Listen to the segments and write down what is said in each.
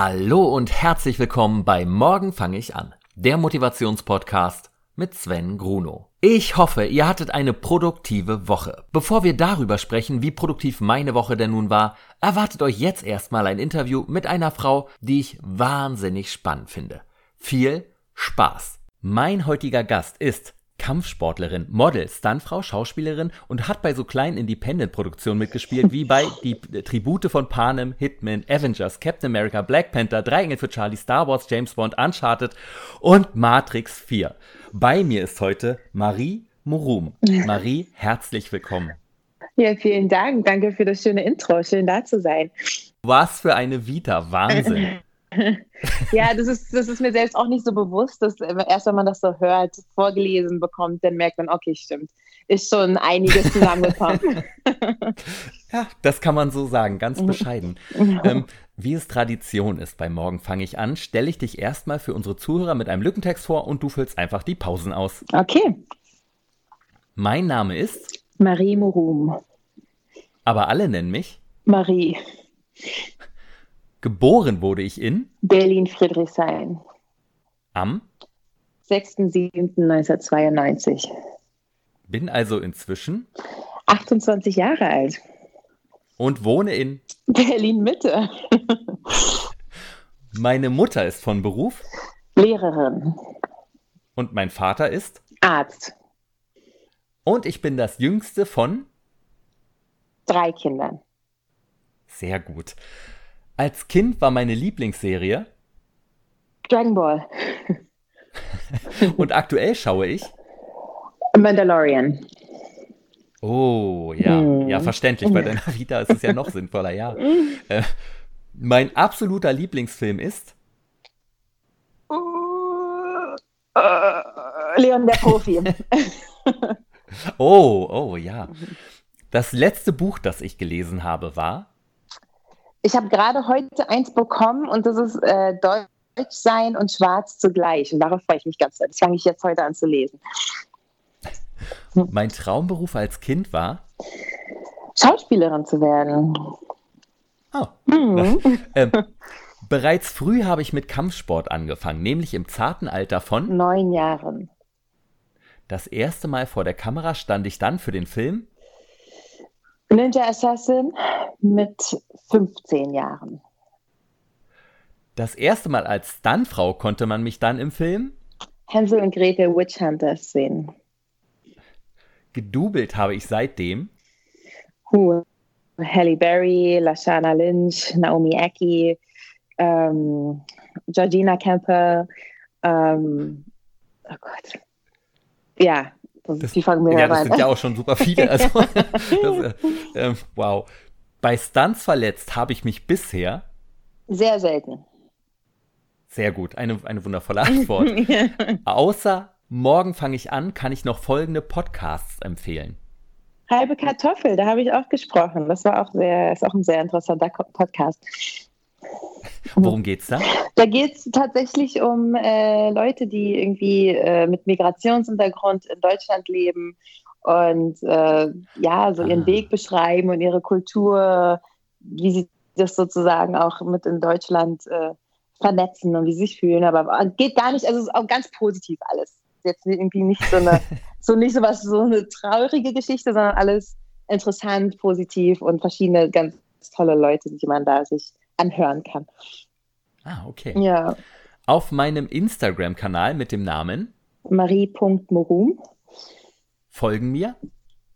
Hallo und herzlich willkommen bei Morgen fange ich an, der Motivationspodcast mit Sven Gruno. Ich hoffe, ihr hattet eine produktive Woche. Bevor wir darüber sprechen, wie produktiv meine Woche denn nun war, erwartet euch jetzt erstmal ein Interview mit einer Frau, die ich wahnsinnig spannend finde. Viel Spaß! Mein heutiger Gast ist Kampfsportlerin, Model, Stuntfrau, Schauspielerin und hat bei so kleinen Independent-Produktionen mitgespielt, wie bei Die Tribute von Panem, Hitman, Avengers, Captain America, Black Panther, Drei Engel für Charlie, Star Wars, James Bond, Uncharted und Matrix 4. Bei mir ist heute Marie Morum. Marie, herzlich willkommen. Ja, vielen Dank. Danke für das schöne Intro. Schön da zu sein. Was für eine Vita. Wahnsinn. ja, das ist, das ist mir selbst auch nicht so bewusst, dass erst wenn man das so hört, vorgelesen bekommt, dann merkt man, okay, stimmt, ist schon einiges zusammengekommen. ja, das kann man so sagen, ganz bescheiden. ähm, wie es Tradition ist, bei Morgen fange ich an, stelle ich dich erstmal für unsere Zuhörer mit einem Lückentext vor und du füllst einfach die Pausen aus. Okay. Mein Name ist Marie Morum. Aber alle nennen mich Marie. Geboren wurde ich in Berlin-Friedrichshain. Am 6.7.1992. Bin also inzwischen 28 Jahre alt. Und wohne in Berlin-Mitte. Meine Mutter ist von Beruf Lehrerin. Und mein Vater ist Arzt. Und ich bin das jüngste von drei Kindern. Sehr gut. Als Kind war meine Lieblingsserie Dragon Ball. Und aktuell schaue ich Mandalorian. Oh, ja, hm. ja, verständlich. Bei deiner Vita ist es ja noch sinnvoller, ja. Äh, mein absoluter Lieblingsfilm ist Leon der Profi. oh, oh, ja. Das letzte Buch, das ich gelesen habe, war ich habe gerade heute eins bekommen und das ist äh, Deutsch sein und schwarz zugleich. Und darauf freue ich mich ganz sehr. Das fange ich jetzt heute an zu lesen. Mein Traumberuf als Kind war? Schauspielerin zu werden. Oh. Mhm. ähm, bereits früh habe ich mit Kampfsport angefangen, nämlich im zarten Alter von neun Jahren. Das erste Mal vor der Kamera stand ich dann für den Film Ninja Assassin mit 15 Jahren. Das erste Mal als Stuntfrau konnte man mich dann im Film Hänsel und Gretel Witch Hunters sehen. Gedoubelt habe ich seitdem uh, Halle Berry, Lashana Lynch, Naomi Aki, ähm, Georgina Kemper, ähm, oh Gott. Ja, das, die fangen mir ja, das sind ja auch schon super viele. Also, das, äh, wow. Bei Stunts verletzt habe ich mich bisher. Sehr selten. Sehr gut, eine, eine wundervolle Antwort. Außer morgen fange ich an, kann ich noch folgende Podcasts empfehlen. Halbe Kartoffel, da habe ich auch gesprochen. Das war auch sehr, ist auch ein sehr interessanter Podcast. Worum geht's da? Da geht es tatsächlich um äh, Leute, die irgendwie äh, mit Migrationshintergrund in Deutschland leben und äh, ja, so ihren ah. Weg beschreiben und ihre Kultur, wie sie das sozusagen auch mit in Deutschland äh, vernetzen und wie sie sich fühlen. Aber geht gar nicht, also es ist auch ganz positiv alles. Jetzt irgendwie nicht so eine, so nicht so was, so eine traurige Geschichte, sondern alles interessant, positiv und verschiedene ganz tolle Leute, die man da sich anhören kann. Ah, okay. Ja. Auf meinem Instagram-Kanal mit dem Namen marie.morum folgen mir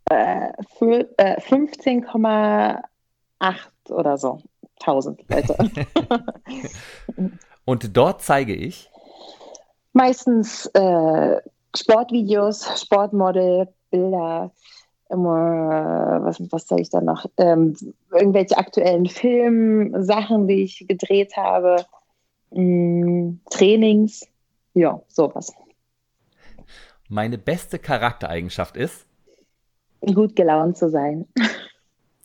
äh, äh, 15,8 oder so. 1000 Leute. Und dort zeige ich meistens äh, Sportvideos, Sportmodel, Bilder, immer, was, was sage ich da noch? Ähm, irgendwelche aktuellen Filmsachen, die ich gedreht habe, ähm, Trainings, ja, sowas. Meine beste Charaktereigenschaft ist? Gut gelaunt zu sein.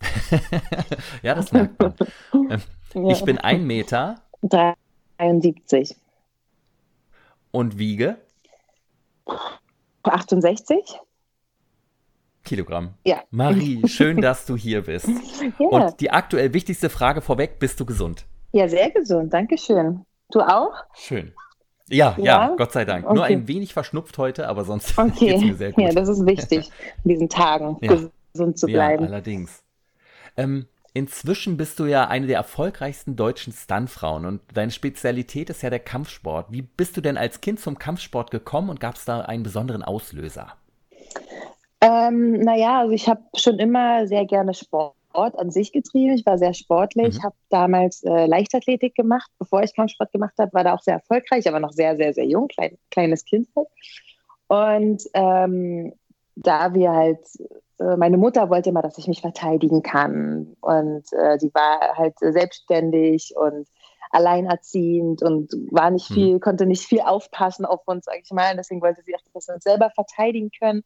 ja, das merkt man. Ähm. Ich bin ein Meter. 73. Und wiege? 68. Kilogramm. Ja. Marie, schön, dass du hier bist. Ja. Und die aktuell wichtigste Frage vorweg, bist du gesund? Ja, sehr gesund, danke schön. Du auch? Schön. Ja, ja, ja, Gott sei Dank. Okay. Nur ein wenig verschnupft heute, aber sonst okay. geht es mir sehr gut. Ja, das ist wichtig, in diesen Tagen ja. gesund zu bleiben. Ja, allerdings. Ähm, inzwischen bist du ja eine der erfolgreichsten deutschen Stuntfrauen und deine Spezialität ist ja der Kampfsport. Wie bist du denn als Kind zum Kampfsport gekommen und gab es da einen besonderen Auslöser? Ähm, naja, also ich habe schon immer sehr gerne Sport an sich getrieben. Ich war sehr sportlich, mhm. habe damals äh, Leichtathletik gemacht, bevor ich Kampfsport gemacht habe, war da auch sehr erfolgreich, aber noch sehr, sehr, sehr jung, klein, kleines Kind halt. Und ähm, da wir halt, äh, meine Mutter wollte immer, dass ich mich verteidigen kann und äh, die war halt selbstständig und alleinerziehend und war nicht mhm. viel, mhm. konnte nicht viel aufpassen auf uns, sage ich mal. Deswegen wollte sie auch, dass wir uns selber verteidigen können.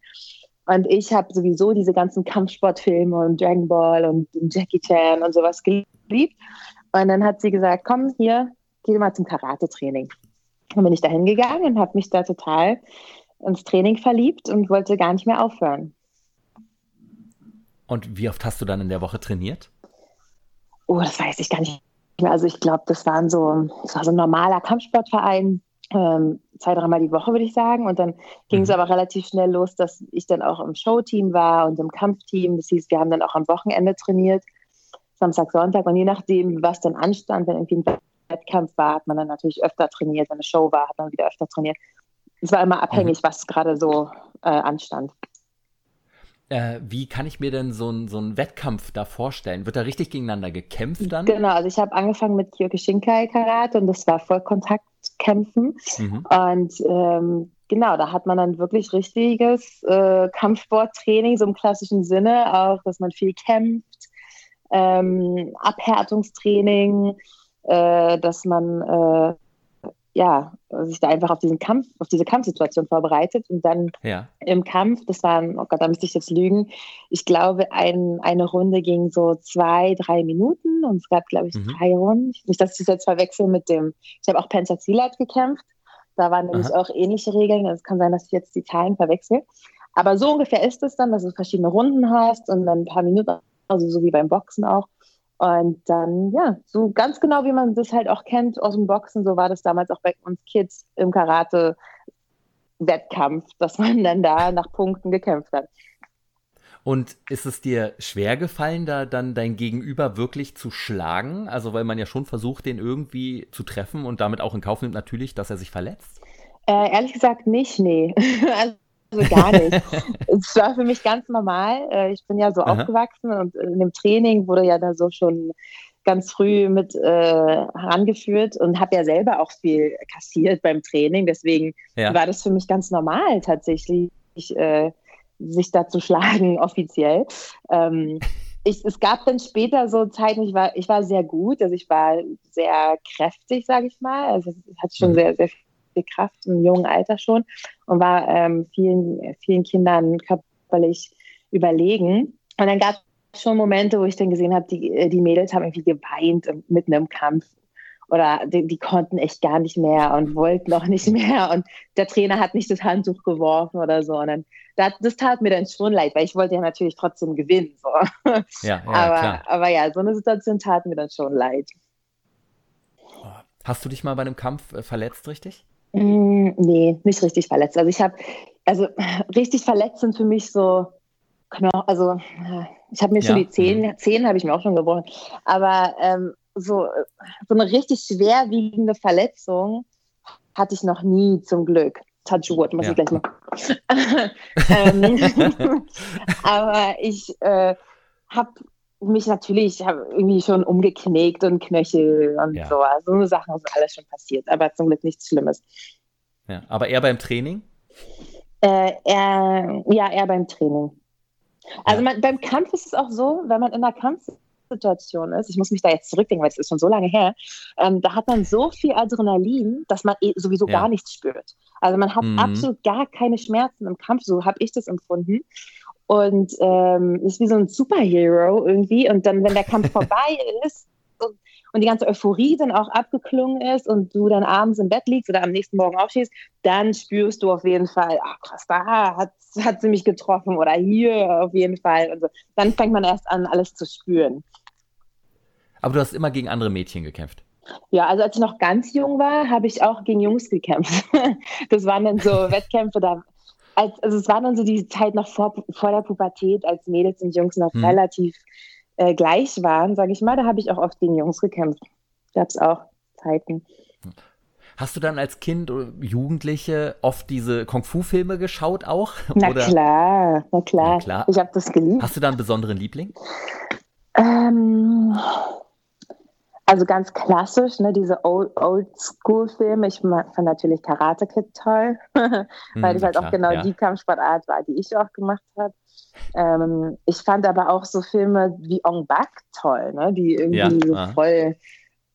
Und ich habe sowieso diese ganzen Kampfsportfilme und Dragon Ball und Jackie Chan und sowas geliebt. Und dann hat sie gesagt, komm hier, geh mal zum Karate-Training. Dann bin ich da hingegangen und habe mich da total ins Training verliebt und wollte gar nicht mehr aufhören. Und wie oft hast du dann in der Woche trainiert? Oh, das weiß ich gar nicht mehr. Also ich glaube, das waren so, das war so ein normaler Kampfsportverein ähm, zwei, dreimal die Woche, würde ich sagen. Und dann ging es mhm. aber relativ schnell los, dass ich dann auch im Showteam war und im Kampfteam. Das hieß, wir haben dann auch am Wochenende trainiert, Samstag, Sonntag. Und je nachdem, was dann anstand, wenn irgendwie ein Wettkampf war, hat man dann natürlich öfter trainiert. Wenn eine Show war, hat man wieder öfter trainiert. Es war immer abhängig, mhm. was gerade so äh, anstand. Äh, wie kann ich mir denn so einen so Wettkampf da vorstellen? Wird da richtig gegeneinander gekämpft dann? Genau, also ich habe angefangen mit Kyokushinkai Karate und das war Vollkontaktkämpfen. Mhm. Und ähm, genau, da hat man dann wirklich richtiges äh, Kampfsporttraining, so im klassischen Sinne, auch, dass man viel kämpft, ähm, Abhärtungstraining, äh, dass man äh, ja, sich da einfach auf diesen Kampf, auf diese Kampfsituation vorbereitet und dann ja. im Kampf, das waren, oh Gott, da müsste ich jetzt lügen, ich glaube, ein, eine Runde ging so zwei, drei Minuten und es gab, glaube ich, mhm. drei Runden. Nicht, dass ich das jetzt verwechsel mit dem, ich habe auch Pensazilat gekämpft, da waren nämlich Aha. auch ähnliche Regeln, es kann sein, dass ich jetzt die Zahlen verwechsel. Aber so ungefähr ist es dann, dass du verschiedene Runden hast und dann ein paar Minuten, also so wie beim Boxen auch. Und dann, ja, so ganz genau, wie man das halt auch kennt aus dem Boxen, so war das damals auch bei uns Kids im Karate-Wettkampf, dass man dann da nach Punkten gekämpft hat. Und ist es dir schwer gefallen, da dann dein Gegenüber wirklich zu schlagen? Also, weil man ja schon versucht, den irgendwie zu treffen und damit auch in Kauf nimmt natürlich, dass er sich verletzt? Äh, ehrlich gesagt nicht, nee. also also gar nicht. es war für mich ganz normal. Äh, ich bin ja so Aha. aufgewachsen und in dem Training wurde ja da so schon ganz früh mit äh, herangeführt und habe ja selber auch viel kassiert beim Training. Deswegen ja. war das für mich ganz normal tatsächlich, äh, sich da zu schlagen offiziell. Ähm, ich, es gab dann später so Zeiten, ich war, ich war sehr gut, also ich war sehr kräftig, sage ich mal. Also ich hatte schon mhm. sehr, sehr viel Kraft im jungen Alter schon und war ähm, vielen, vielen Kindern körperlich überlegen. Und dann gab es schon Momente, wo ich dann gesehen habe, die, äh, die Mädels haben irgendwie geweint mitten im Kampf oder die, die, konnten echt gar nicht mehr und wollten auch nicht mehr und der Trainer hat nicht das Handtuch geworfen oder so. Und dann, das, das tat mir dann schon leid, weil ich wollte ja natürlich trotzdem gewinnen. So. Ja, ja, aber, klar. aber ja, so eine Situation tat mir dann schon leid. Hast du dich mal bei einem Kampf äh, verletzt, richtig? Mm, nee, nicht richtig verletzt. Also ich habe, also richtig verletzt sind für mich so, also ich habe mir schon ja. die Zehen, mhm. Zehen habe ich mir auch schon gebrochen, aber ähm, so, so eine richtig schwerwiegende Verletzung hatte ich noch nie zum Glück. Touch wood, muss ja. ich gleich mal. ähm, aber ich äh, habe mich natürlich irgendwie schon umgeknickt und Knöchel und ja. so. Also so Sachen sind alles schon passiert, aber zum Glück nichts Schlimmes. Ja, aber eher beim Training? Äh, eher, ja, eher beim Training. Also ja. man, beim Kampf ist es auch so, wenn man in einer Kampfsituation ist, ich muss mich da jetzt zurückdenken, weil es ist schon so lange her, ähm, da hat man so viel Adrenalin, dass man eh sowieso ja. gar nichts spürt. Also man hat mhm. absolut gar keine Schmerzen im Kampf, so habe ich das empfunden und ähm, ist wie so ein Superhero irgendwie. Und dann, wenn der Kampf vorbei ist und, und, die ganze Euphorie dann auch abgeklungen ist und du dann abends im Bett liegst oder am nächsten Morgen aufstehst, dann spürst du auf jeden Fall, ach krass, da hat, hat sie mich getroffen oder hier auf jeden Fall. Und so. Dann fängt man erst an, alles zu spüren. Aber du hast immer gegen andere Mädchen gekämpft. Ja, also als ich noch ganz jung war, habe ich auch gegen Jungs gekämpft. Das waren dann so Wettkämpfe, da, als, also es war dann so die Zeit noch vor, vor der Pubertät, als Mädels und Jungs noch hm. relativ äh, gleich waren, sage ich mal. Da habe ich auch oft gegen Jungs gekämpft. Gab es auch Zeiten. Hast du dann als Kind oder Jugendliche oft diese Kung-Fu-Filme geschaut auch? Na oder? klar, na klar. Na klar. Ich habe das geliebt. Hast du da einen besonderen Liebling? Ähm, also ganz klassisch, ne, diese Old-School-Filme. ich fand natürlich Karate Kid toll, weil hm, das halt klar, auch genau ja. die Kampfsportart war, die ich auch gemacht habe. Ähm, ich fand aber auch so Filme wie Ong Bak toll, ne, die irgendwie ja, so ah. voll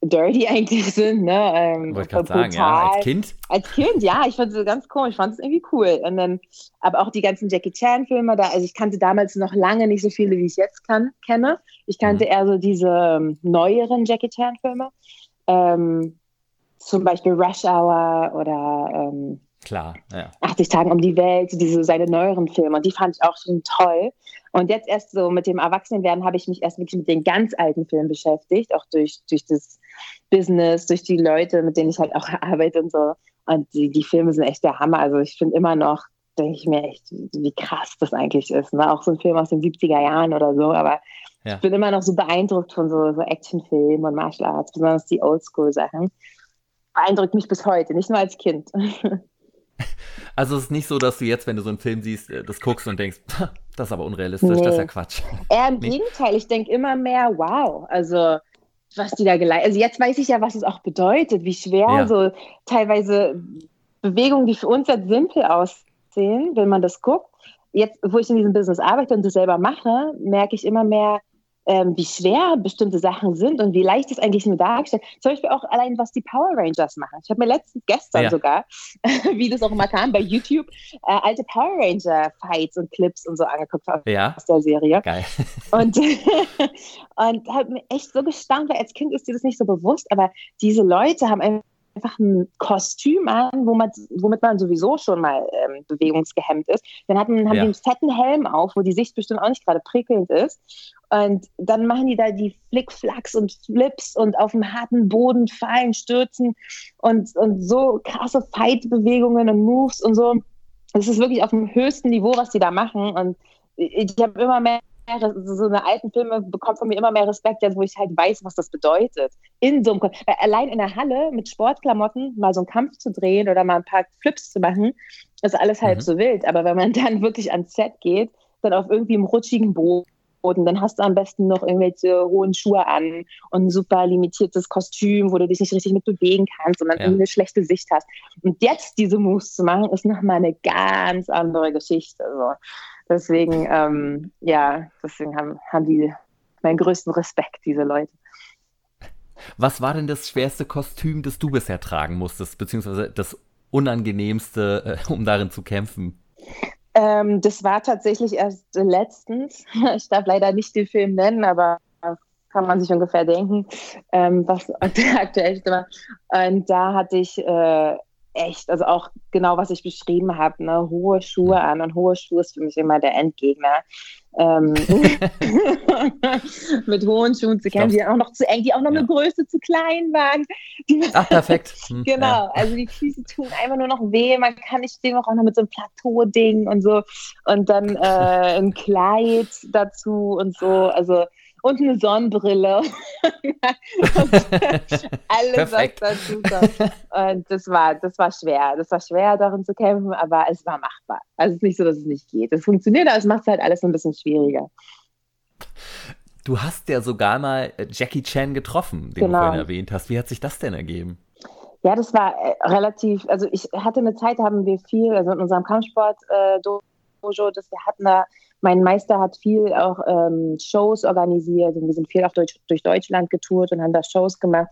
dirty eigentlich sind. Ne? Ähm, Wollte gerade sagen, ja, als Kind. Als Kind, ja, ich fand es ganz komisch, ich fand es irgendwie cool. Und dann, aber auch die ganzen Jackie Chan-Filme, da, also ich kannte damals noch lange nicht so viele, wie ich jetzt kann, kenne. Ich kannte mhm. eher so diese ähm, neueren Jackie Chan-Filme. Ähm, zum Beispiel Rush Hour oder ähm, Klar, ja. 80 Tagen um die Welt, diese seine neueren Filme. Und die fand ich auch schon toll. Und jetzt erst so mit dem Erwachsenenwerden habe ich mich erst wirklich mit den ganz alten Filmen beschäftigt, auch durch, durch das Business, durch die Leute, mit denen ich halt auch arbeite und so. Und die, die Filme sind echt der Hammer. Also ich finde immer noch, denke ich mir echt, wie krass das eigentlich ist. Ne? Auch so ein Film aus den 70er Jahren oder so. Aber ja. ich bin immer noch so beeindruckt von so, so Actionfilmen und Martial Arts, besonders die Oldschool-Sachen. Beeindruckt mich bis heute, nicht nur als Kind. Also es ist nicht so, dass du jetzt, wenn du so einen Film siehst, äh, das guckst und denkst, das ist aber unrealistisch, nee. das ist ja Quatsch. Eher im nee. Gegenteil, ich denke immer mehr, wow, also was die da geleistet Also jetzt weiß ich ja, was es auch bedeutet, wie schwer ja. so teilweise Bewegungen, die für uns jetzt simpel aussehen, wenn man das guckt. Jetzt, wo ich in diesem Business arbeite und das selber mache, merke ich immer mehr, ähm, wie schwer bestimmte Sachen sind und wie leicht es eigentlich nur dargestellt. Zum Beispiel auch allein, was die Power Rangers machen. Ich habe mir letztens, gestern ja. sogar, wie das auch immer kam, bei YouTube äh, alte Power Ranger Fights und Clips und so angeguckt ja. aus der Serie. Geil. und und habe mir echt so gestaunt, weil als Kind ist dir das nicht so bewusst, aber diese Leute haben einfach einfach ein Kostüm an, wo man, womit man sowieso schon mal ähm, bewegungsgehemmt ist. Dann hatten, haben ja. die einen fetten Helm auf, wo die Sicht bestimmt auch nicht gerade prickelnd ist. Und dann machen die da die Flickflacks und Flips und auf dem harten Boden fallen, stürzen und, und so krasse Fight-Bewegungen und Moves und so. Das ist wirklich auf dem höchsten Niveau, was die da machen. Und ich habe immer mehr so eine alten Filme bekommt von mir immer mehr Respekt, wo ich halt weiß, was das bedeutet. In so einem, weil allein in der Halle mit Sportklamotten mal so einen Kampf zu drehen oder mal ein paar Flips zu machen, ist alles halb mhm. so wild. Aber wenn man dann wirklich ans Set geht, dann auf irgendwie einem rutschigen Boden, dann hast du am besten noch irgendwelche hohen Schuhe an und ein super limitiertes Kostüm, wo du dich nicht richtig mit bewegen kannst und dann ja. eine schlechte Sicht hast. Und jetzt diese Moves zu machen, ist nochmal eine ganz andere Geschichte. Also, Deswegen, ähm, ja, deswegen haben, haben die meinen größten Respekt, diese Leute. Was war denn das schwerste Kostüm, das du bisher tragen musstest, beziehungsweise das unangenehmste, äh, um darin zu kämpfen? Ähm, das war tatsächlich erst letztens. Ich darf leider nicht den Film nennen, aber kann man sich ungefähr denken, ähm, was der aktuellste war. Und da hatte ich äh, echt, also auch genau, was ich beschrieben habe, ne, hohe Schuhe an und hohe Schuhe ist für mich immer der Endgegner. Ähm, mit hohen Schuhen zu kämpfen, die auch noch zu eng, die auch noch ja. eine Größe zu klein waren. Ach, perfekt. Hm, genau, ja. also die Füße tun einfach nur noch weh, man kann nicht stehen, auch noch mit so einem Plateau-Ding und so und dann äh, ein Kleid dazu und so, also und eine Sonnenbrille. alles, was dazu kommt. Und das war, das war schwer. Das war schwer, darin zu kämpfen, aber es war machbar. Also es ist nicht so, dass es nicht geht. Es funktioniert, aber es macht es halt alles ein bisschen schwieriger. Du hast ja sogar mal äh, Jackie Chan getroffen, den genau. du vorhin erwähnt hast. Wie hat sich das denn ergeben? Ja, das war äh, relativ, also ich hatte eine Zeit, haben wir viel, also in unserem Kampfsport äh, Dojo, das wir hatten da mein Meister hat viel auch ähm, Shows organisiert und wir sind viel auch durch, durch Deutschland getourt und haben da Shows gemacht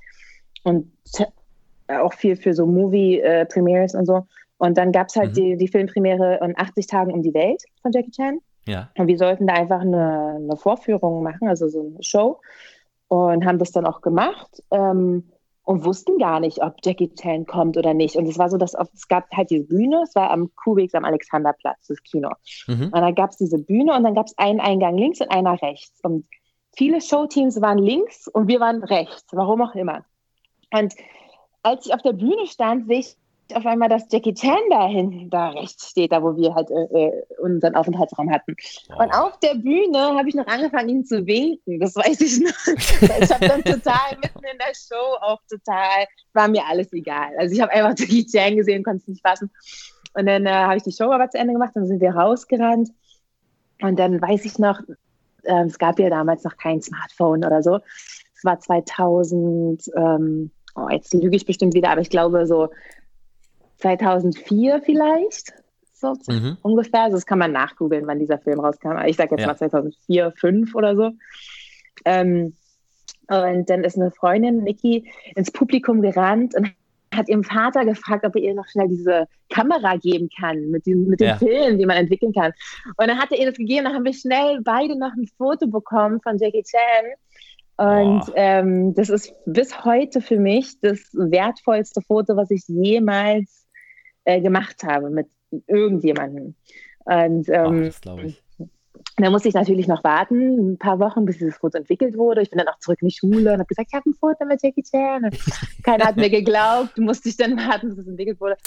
und auch viel für so Movie-Premieres äh, und so. Und dann gab es halt mhm. die, die Filmpremiere in 80 Tagen um die Welt von Jackie Chan. Ja. Und wir sollten da einfach eine, eine Vorführung machen, also so eine Show. Und haben das dann auch gemacht. Ähm, und wussten gar nicht, ob Jackie Chan kommt oder nicht. Und es war so, dass auf, es gab halt diese Bühne, es war am Kubiks am Alexanderplatz, das Kino. Mhm. Und dann gab es diese Bühne und dann gab es einen Eingang links und einer rechts. Und viele Showteams waren links und wir waren rechts, warum auch immer. Und als ich auf der Bühne stand, sehe ich auf einmal, dass Jackie Chan da hinten, da rechts steht, da wo wir halt äh, äh unseren Aufenthaltsraum hatten. Oh. Und auf der Bühne habe ich noch angefangen, ihn zu winken. Das weiß ich noch. ich habe dann total mitten in der Show auch total, war mir alles egal. Also ich habe einfach Jackie Chan gesehen, konnte es nicht fassen. Und dann äh, habe ich die Show aber zu Ende gemacht, dann sind wir rausgerannt. Und dann weiß ich noch, äh, es gab ja damals noch kein Smartphone oder so. Es war 2000, ähm, oh, jetzt lüge ich bestimmt wieder, aber ich glaube so 2004 vielleicht, so mhm. ungefähr. Also das kann man nachgoogeln, wann dieser Film rauskam. Ich sage jetzt ja. mal 2004, 2005 oder so. Ähm, und dann ist eine Freundin, Niki, ins Publikum gerannt und hat ihrem Vater gefragt, ob er ihr noch schnell diese Kamera geben kann mit, den, mit den ja. Filmen, die man entwickeln kann. Und dann hat er ihr das gegeben, dann haben wir schnell beide noch ein Foto bekommen von Jackie Chan. Und ähm, das ist bis heute für mich das wertvollste Foto, was ich jemals äh, gemacht habe mit irgendjemandem. Und ähm, ich. Da musste ich natürlich noch warten, ein paar Wochen, bis dieses Foto entwickelt wurde. Ich bin dann auch zurück in die Schule und habe gesagt, ich habe ein Foto mit Jackie Chan. Und keiner hat mir geglaubt, musste ich dann warten, bis es entwickelt wurde.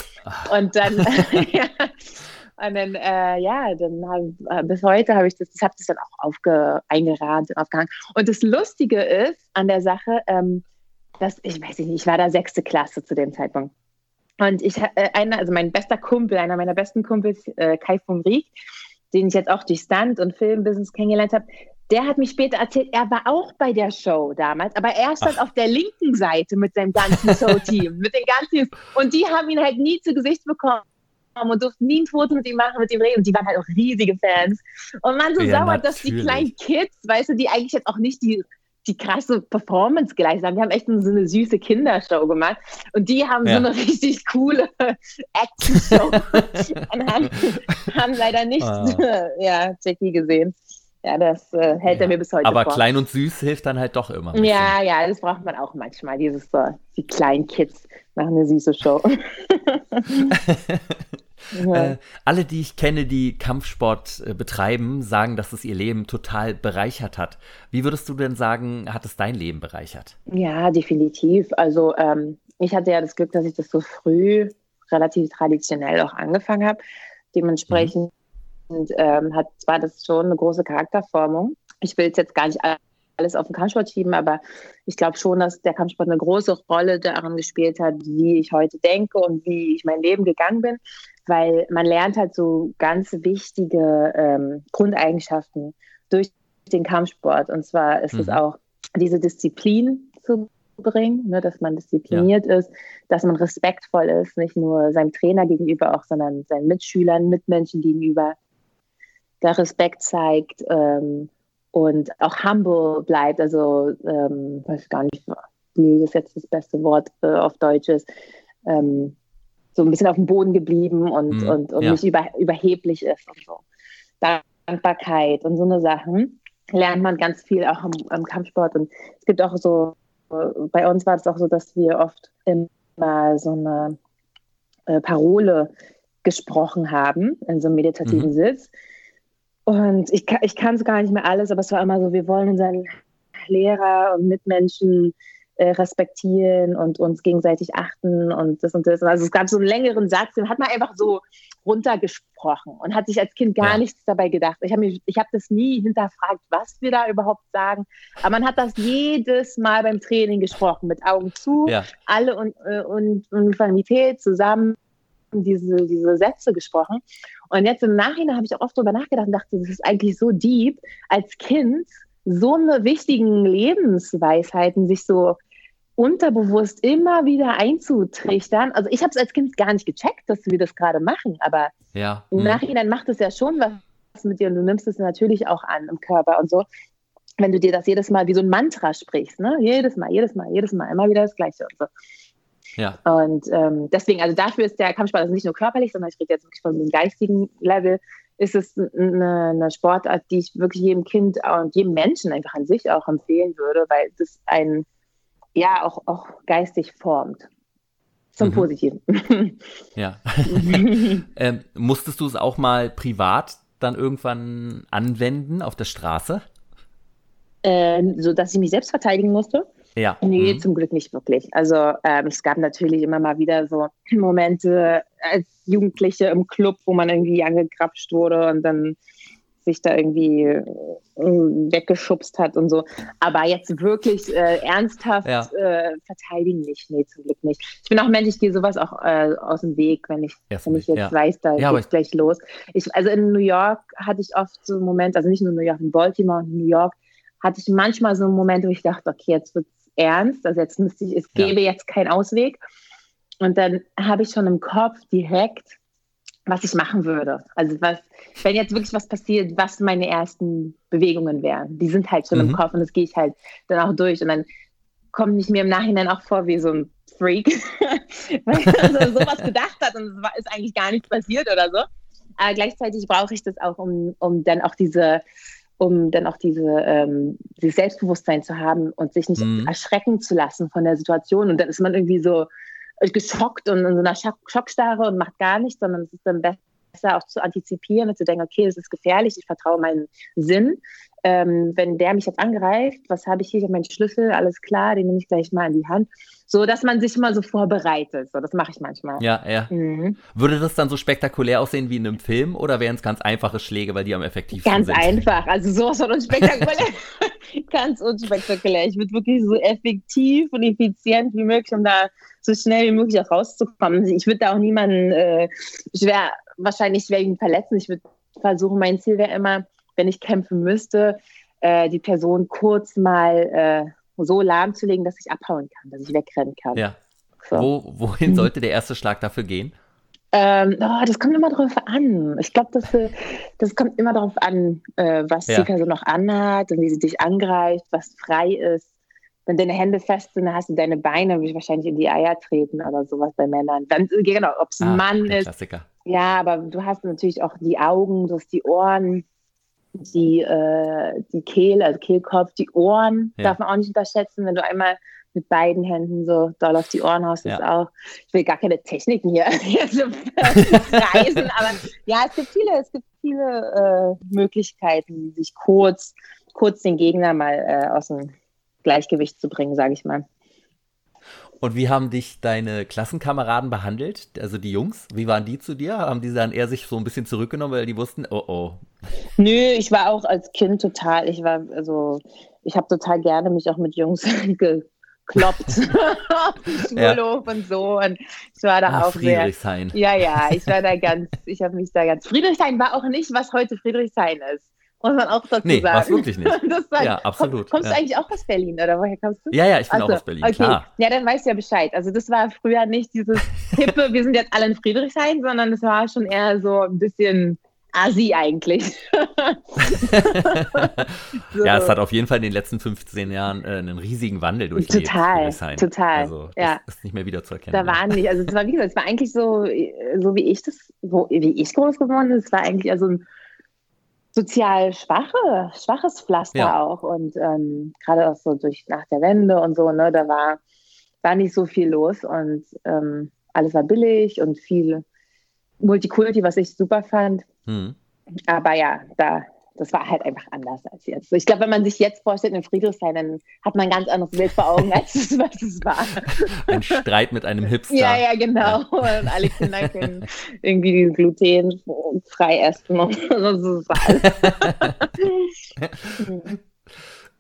Und dann, ja, und dann, äh, ja, dann hab, äh, bis heute habe ich das, das habe das dann auch aufge, eingerahmt und aufgehangen. Und das Lustige ist an der Sache, ähm, dass ich weiß nicht, ich war da sechste Klasse zu dem Zeitpunkt. Und ich, äh, einer, also mein bester Kumpel, einer meiner besten Kumpels, äh, Kai von Rieck, den ich jetzt auch durch Stunt und Filmbusiness kennengelernt habe, der hat mich später erzählt, er war auch bei der Show damals, aber er stand Ach. auf der linken Seite mit seinem ganzen Show-Team, mit den ganzen, und die haben ihn halt nie zu Gesicht bekommen und durften nie ein Foto mit ihm machen, mit ihm reden. Und die waren halt auch riesige Fans. Und man so ja, sauer, dass die kleinen Kids, weißt du, die eigentlich jetzt auch nicht die die krasse Performance geleistet haben. Wir haben echt so eine süße Kindershow gemacht und die haben ja. so eine richtig coole Action-Show und haben, haben, leider nicht ah. ja, Jackie gesehen. Ja, das äh, hält ja. er mir bis heute Aber vor. klein und süß hilft dann halt doch immer. Ja, ja, das braucht man auch manchmal. Dieses so, die kleinen Kids machen eine süße Show. Äh, alle, die ich kenne, die Kampfsport äh, betreiben, sagen, dass es ihr Leben total bereichert hat. Wie würdest du denn sagen, hat es dein Leben bereichert? Ja, definitiv. Also ähm, ich hatte ja das Glück, dass ich das so früh relativ traditionell auch angefangen habe. Dementsprechend mhm. ähm, hat, war das schon eine große Charakterformung. Ich will jetzt gar nicht alles auf den Kampfsport schieben, aber ich glaube schon, dass der Kampfsport eine große Rolle daran gespielt hat, wie ich heute denke und wie ich mein Leben gegangen bin weil man lernt halt so ganz wichtige ähm, Grundeigenschaften durch den Kampfsport. Und zwar ist mhm. es auch diese Disziplin zu bringen, ne, dass man diszipliniert ja. ist, dass man respektvoll ist, nicht nur seinem Trainer gegenüber, auch sondern seinen Mitschülern, Mitmenschen gegenüber, der Respekt zeigt ähm, und auch humble bleibt. Also ähm, weiß gar nicht, wie das jetzt das beste Wort äh, auf Deutsch ist. Ähm, so ein bisschen auf dem Boden geblieben und, mhm, und, und ja. nicht über, überheblich ist und so. Dankbarkeit und so eine Sachen lernt man ganz viel auch im, im Kampfsport. Und es gibt auch so, bei uns war es auch so, dass wir oft immer so eine äh, Parole gesprochen haben in so einem meditativen mhm. Sitz. Und ich, ich kann es gar nicht mehr alles, aber es war immer so, wir wollen unseren Lehrer und Mitmenschen äh, respektieren und uns gegenseitig achten und das und das. Also es gab so einen längeren Satz, den hat man einfach so runtergesprochen und hat sich als Kind gar ja. nichts dabei gedacht. Ich habe hab das nie hinterfragt, was wir da überhaupt sagen. Aber man hat das jedes Mal beim Training gesprochen, mit Augen zu, ja. alle und, äh, und Uniformität zusammen diese, diese Sätze gesprochen. Und jetzt im Nachhinein habe ich auch oft darüber nachgedacht und dachte, das ist eigentlich so deep, als Kind so eine wichtigen Lebensweisheiten sich so unterbewusst immer wieder einzutrichtern. Also ich habe es als Kind gar nicht gecheckt, dass wir das gerade machen, aber ja. im mhm. Nachhinein macht es ja schon was mit dir und du nimmst es natürlich auch an im Körper und so. Wenn du dir das jedes Mal wie so ein Mantra sprichst, ne? Jedes Mal, jedes Mal, jedes Mal, immer wieder das Gleiche und so. Ja. Und ähm, deswegen, also dafür ist der Kampfsport also nicht nur körperlich, sondern ich rede jetzt wirklich von dem geistigen Level, ist es eine, eine, Sportart, die ich wirklich jedem Kind und jedem Menschen einfach an sich auch empfehlen würde, weil das ein ja auch, auch geistig formt. Zum mhm. Positiven. Ja. ähm, musstest du es auch mal privat dann irgendwann anwenden auf der Straße? Äh, so dass ich mich selbst verteidigen musste? Ja. Nee, mhm. zum Glück nicht wirklich. Also ähm, es gab natürlich immer mal wieder so Momente als Jugendliche im Club, wo man irgendwie angekrapscht wurde und dann sich da irgendwie äh, weggeschubst hat und so. Aber jetzt wirklich äh, ernsthaft ja. äh, verteidigen nicht. Nee, zum Glück nicht. Ich bin auch Mensch, ich gehe sowas auch äh, aus dem Weg, wenn ich, wenn ich jetzt ja. weiß, da ja, geht gleich los. Ich, also in New York hatte ich oft so einen Moment, also nicht nur New York, in Baltimore und New York, hatte ich manchmal so einen Moment, wo ich dachte, okay, jetzt wird es ernst, also jetzt müsste ich, es gäbe jetzt keinen Ausweg. Und dann habe ich schon im Kopf direkt was ich machen würde. Also was, wenn jetzt wirklich was passiert, was meine ersten Bewegungen wären. Die sind halt schon mhm. im Kopf und das gehe ich halt dann auch durch. Und dann komme ich mir im Nachhinein auch vor wie so ein Freak, weil er sowas gedacht hat und es ist eigentlich gar nichts passiert oder so. Aber gleichzeitig brauche ich das auch, um, um dann auch diese, um dann auch diese, ähm, dieses Selbstbewusstsein zu haben und sich nicht mhm. erschrecken zu lassen von der Situation. Und dann ist man irgendwie so, geschockt und in so einer Schockstarre und macht gar nichts, sondern es ist dann besser auch zu antizipieren und zu denken, okay, es ist gefährlich, ich vertraue meinen Sinn. Ähm, wenn der mich jetzt angreift, was habe ich hier? Ich habe meinen Schlüssel, alles klar, den nehme ich gleich mal in die Hand. So, dass man sich immer so vorbereitet. So, das mache ich manchmal. Ja, ja. Mhm. Würde das dann so spektakulär aussehen wie in einem Film oder wären es ganz einfache Schläge, weil die am effektivsten ganz sind? Ganz einfach. Also sowas von unspektakulär. ganz unspektakulär. Ich würde wirklich so effektiv und effizient wie möglich, um da so schnell wie möglich auch rauszukommen. Ich würde da auch niemanden äh, schwer, wahrscheinlich schwer ihn verletzen. Ich würde versuchen, mein Ziel wäre immer, wenn ich kämpfen müsste, äh, die Person kurz mal äh, so lahmzulegen, dass ich abhauen kann, dass ich wegrennen kann. Ja. So. Wo, wohin mhm. sollte der erste Schlag dafür gehen? Ähm, oh, das kommt immer darauf an. Ich glaube, das, äh, das kommt immer darauf an, äh, was ja. die Person noch anhat und wie sie dich angreift, was frei ist. Wenn deine Hände fest sind, dann hast du deine Beine, würde ich wahrscheinlich in die Eier treten oder sowas bei Männern. Dann, genau, ob es ein ah, Mann ist. Klassiker. Ja, aber du hast natürlich auch die Augen, du hast die Ohren, die, äh, die Kehle, also Kehlkopf, die Ohren ja. darf man auch nicht unterschätzen. Wenn du einmal mit beiden Händen so doll auf die Ohren haust, ja. ist auch, ich will gar keine Techniken hier, so reisen, aber ja, es gibt viele, es gibt viele äh, Möglichkeiten, sich kurz, kurz den Gegner mal äh, aus dem Gleichgewicht zu bringen, sage ich mal. Und wie haben dich deine Klassenkameraden behandelt? Also die Jungs, wie waren die zu dir? Haben die dann eher sich so ein bisschen zurückgenommen, weil die wussten, oh oh. Nö, ich war auch als Kind total, ich war, also, ich habe total gerne mich auch mit Jungs gekloppt. Schulhof ja. und so. Und ich war da Ach, auch Friedrichshain. Sehr, ja, ja, ich war da ganz, ich habe mich da ganz. Friedrichshain war auch nicht, was heute Friedrichshain ist. Muss man auch dazu nee, sagen. Nee, wirklich nicht. War, ja, absolut. Komm, kommst ja. du eigentlich auch aus Berlin oder woher kommst du? Ja, ja, ich bin also, auch aus Berlin, okay. klar. Ja, dann weißt du ja Bescheid. Also das war früher nicht dieses hippe, wir sind jetzt alle in Friedrichshain, sondern es war schon eher so ein bisschen Asi eigentlich. so. Ja, es hat auf jeden Fall in den letzten 15 Jahren äh, einen riesigen Wandel durchlebt. Total, total. Also, ja. ist nicht mehr wieder zu erkennen. Da waren nicht, also es war wie gesagt, es war eigentlich so, so wie ich das, so, wie ich groß geworden bin, es war eigentlich also ein sozial schwache, schwaches Pflaster ja. auch. Und ähm, gerade auch so durch nach der Wende und so, ne, da war, war nicht so viel los und ähm, alles war billig und viel Multikulti, was ich super fand. Mhm. Aber ja, da das war halt einfach anders als jetzt. Ich glaube, wenn man sich jetzt vorstellt in Friedrichshain, dann hat man ein ganz anderes Bild vor Augen, als es, was es war. Ein Streit mit einem Hipster. Ja, ja, genau. Ja. Und alle Kinder können irgendwie die Gluten frei essen und so ist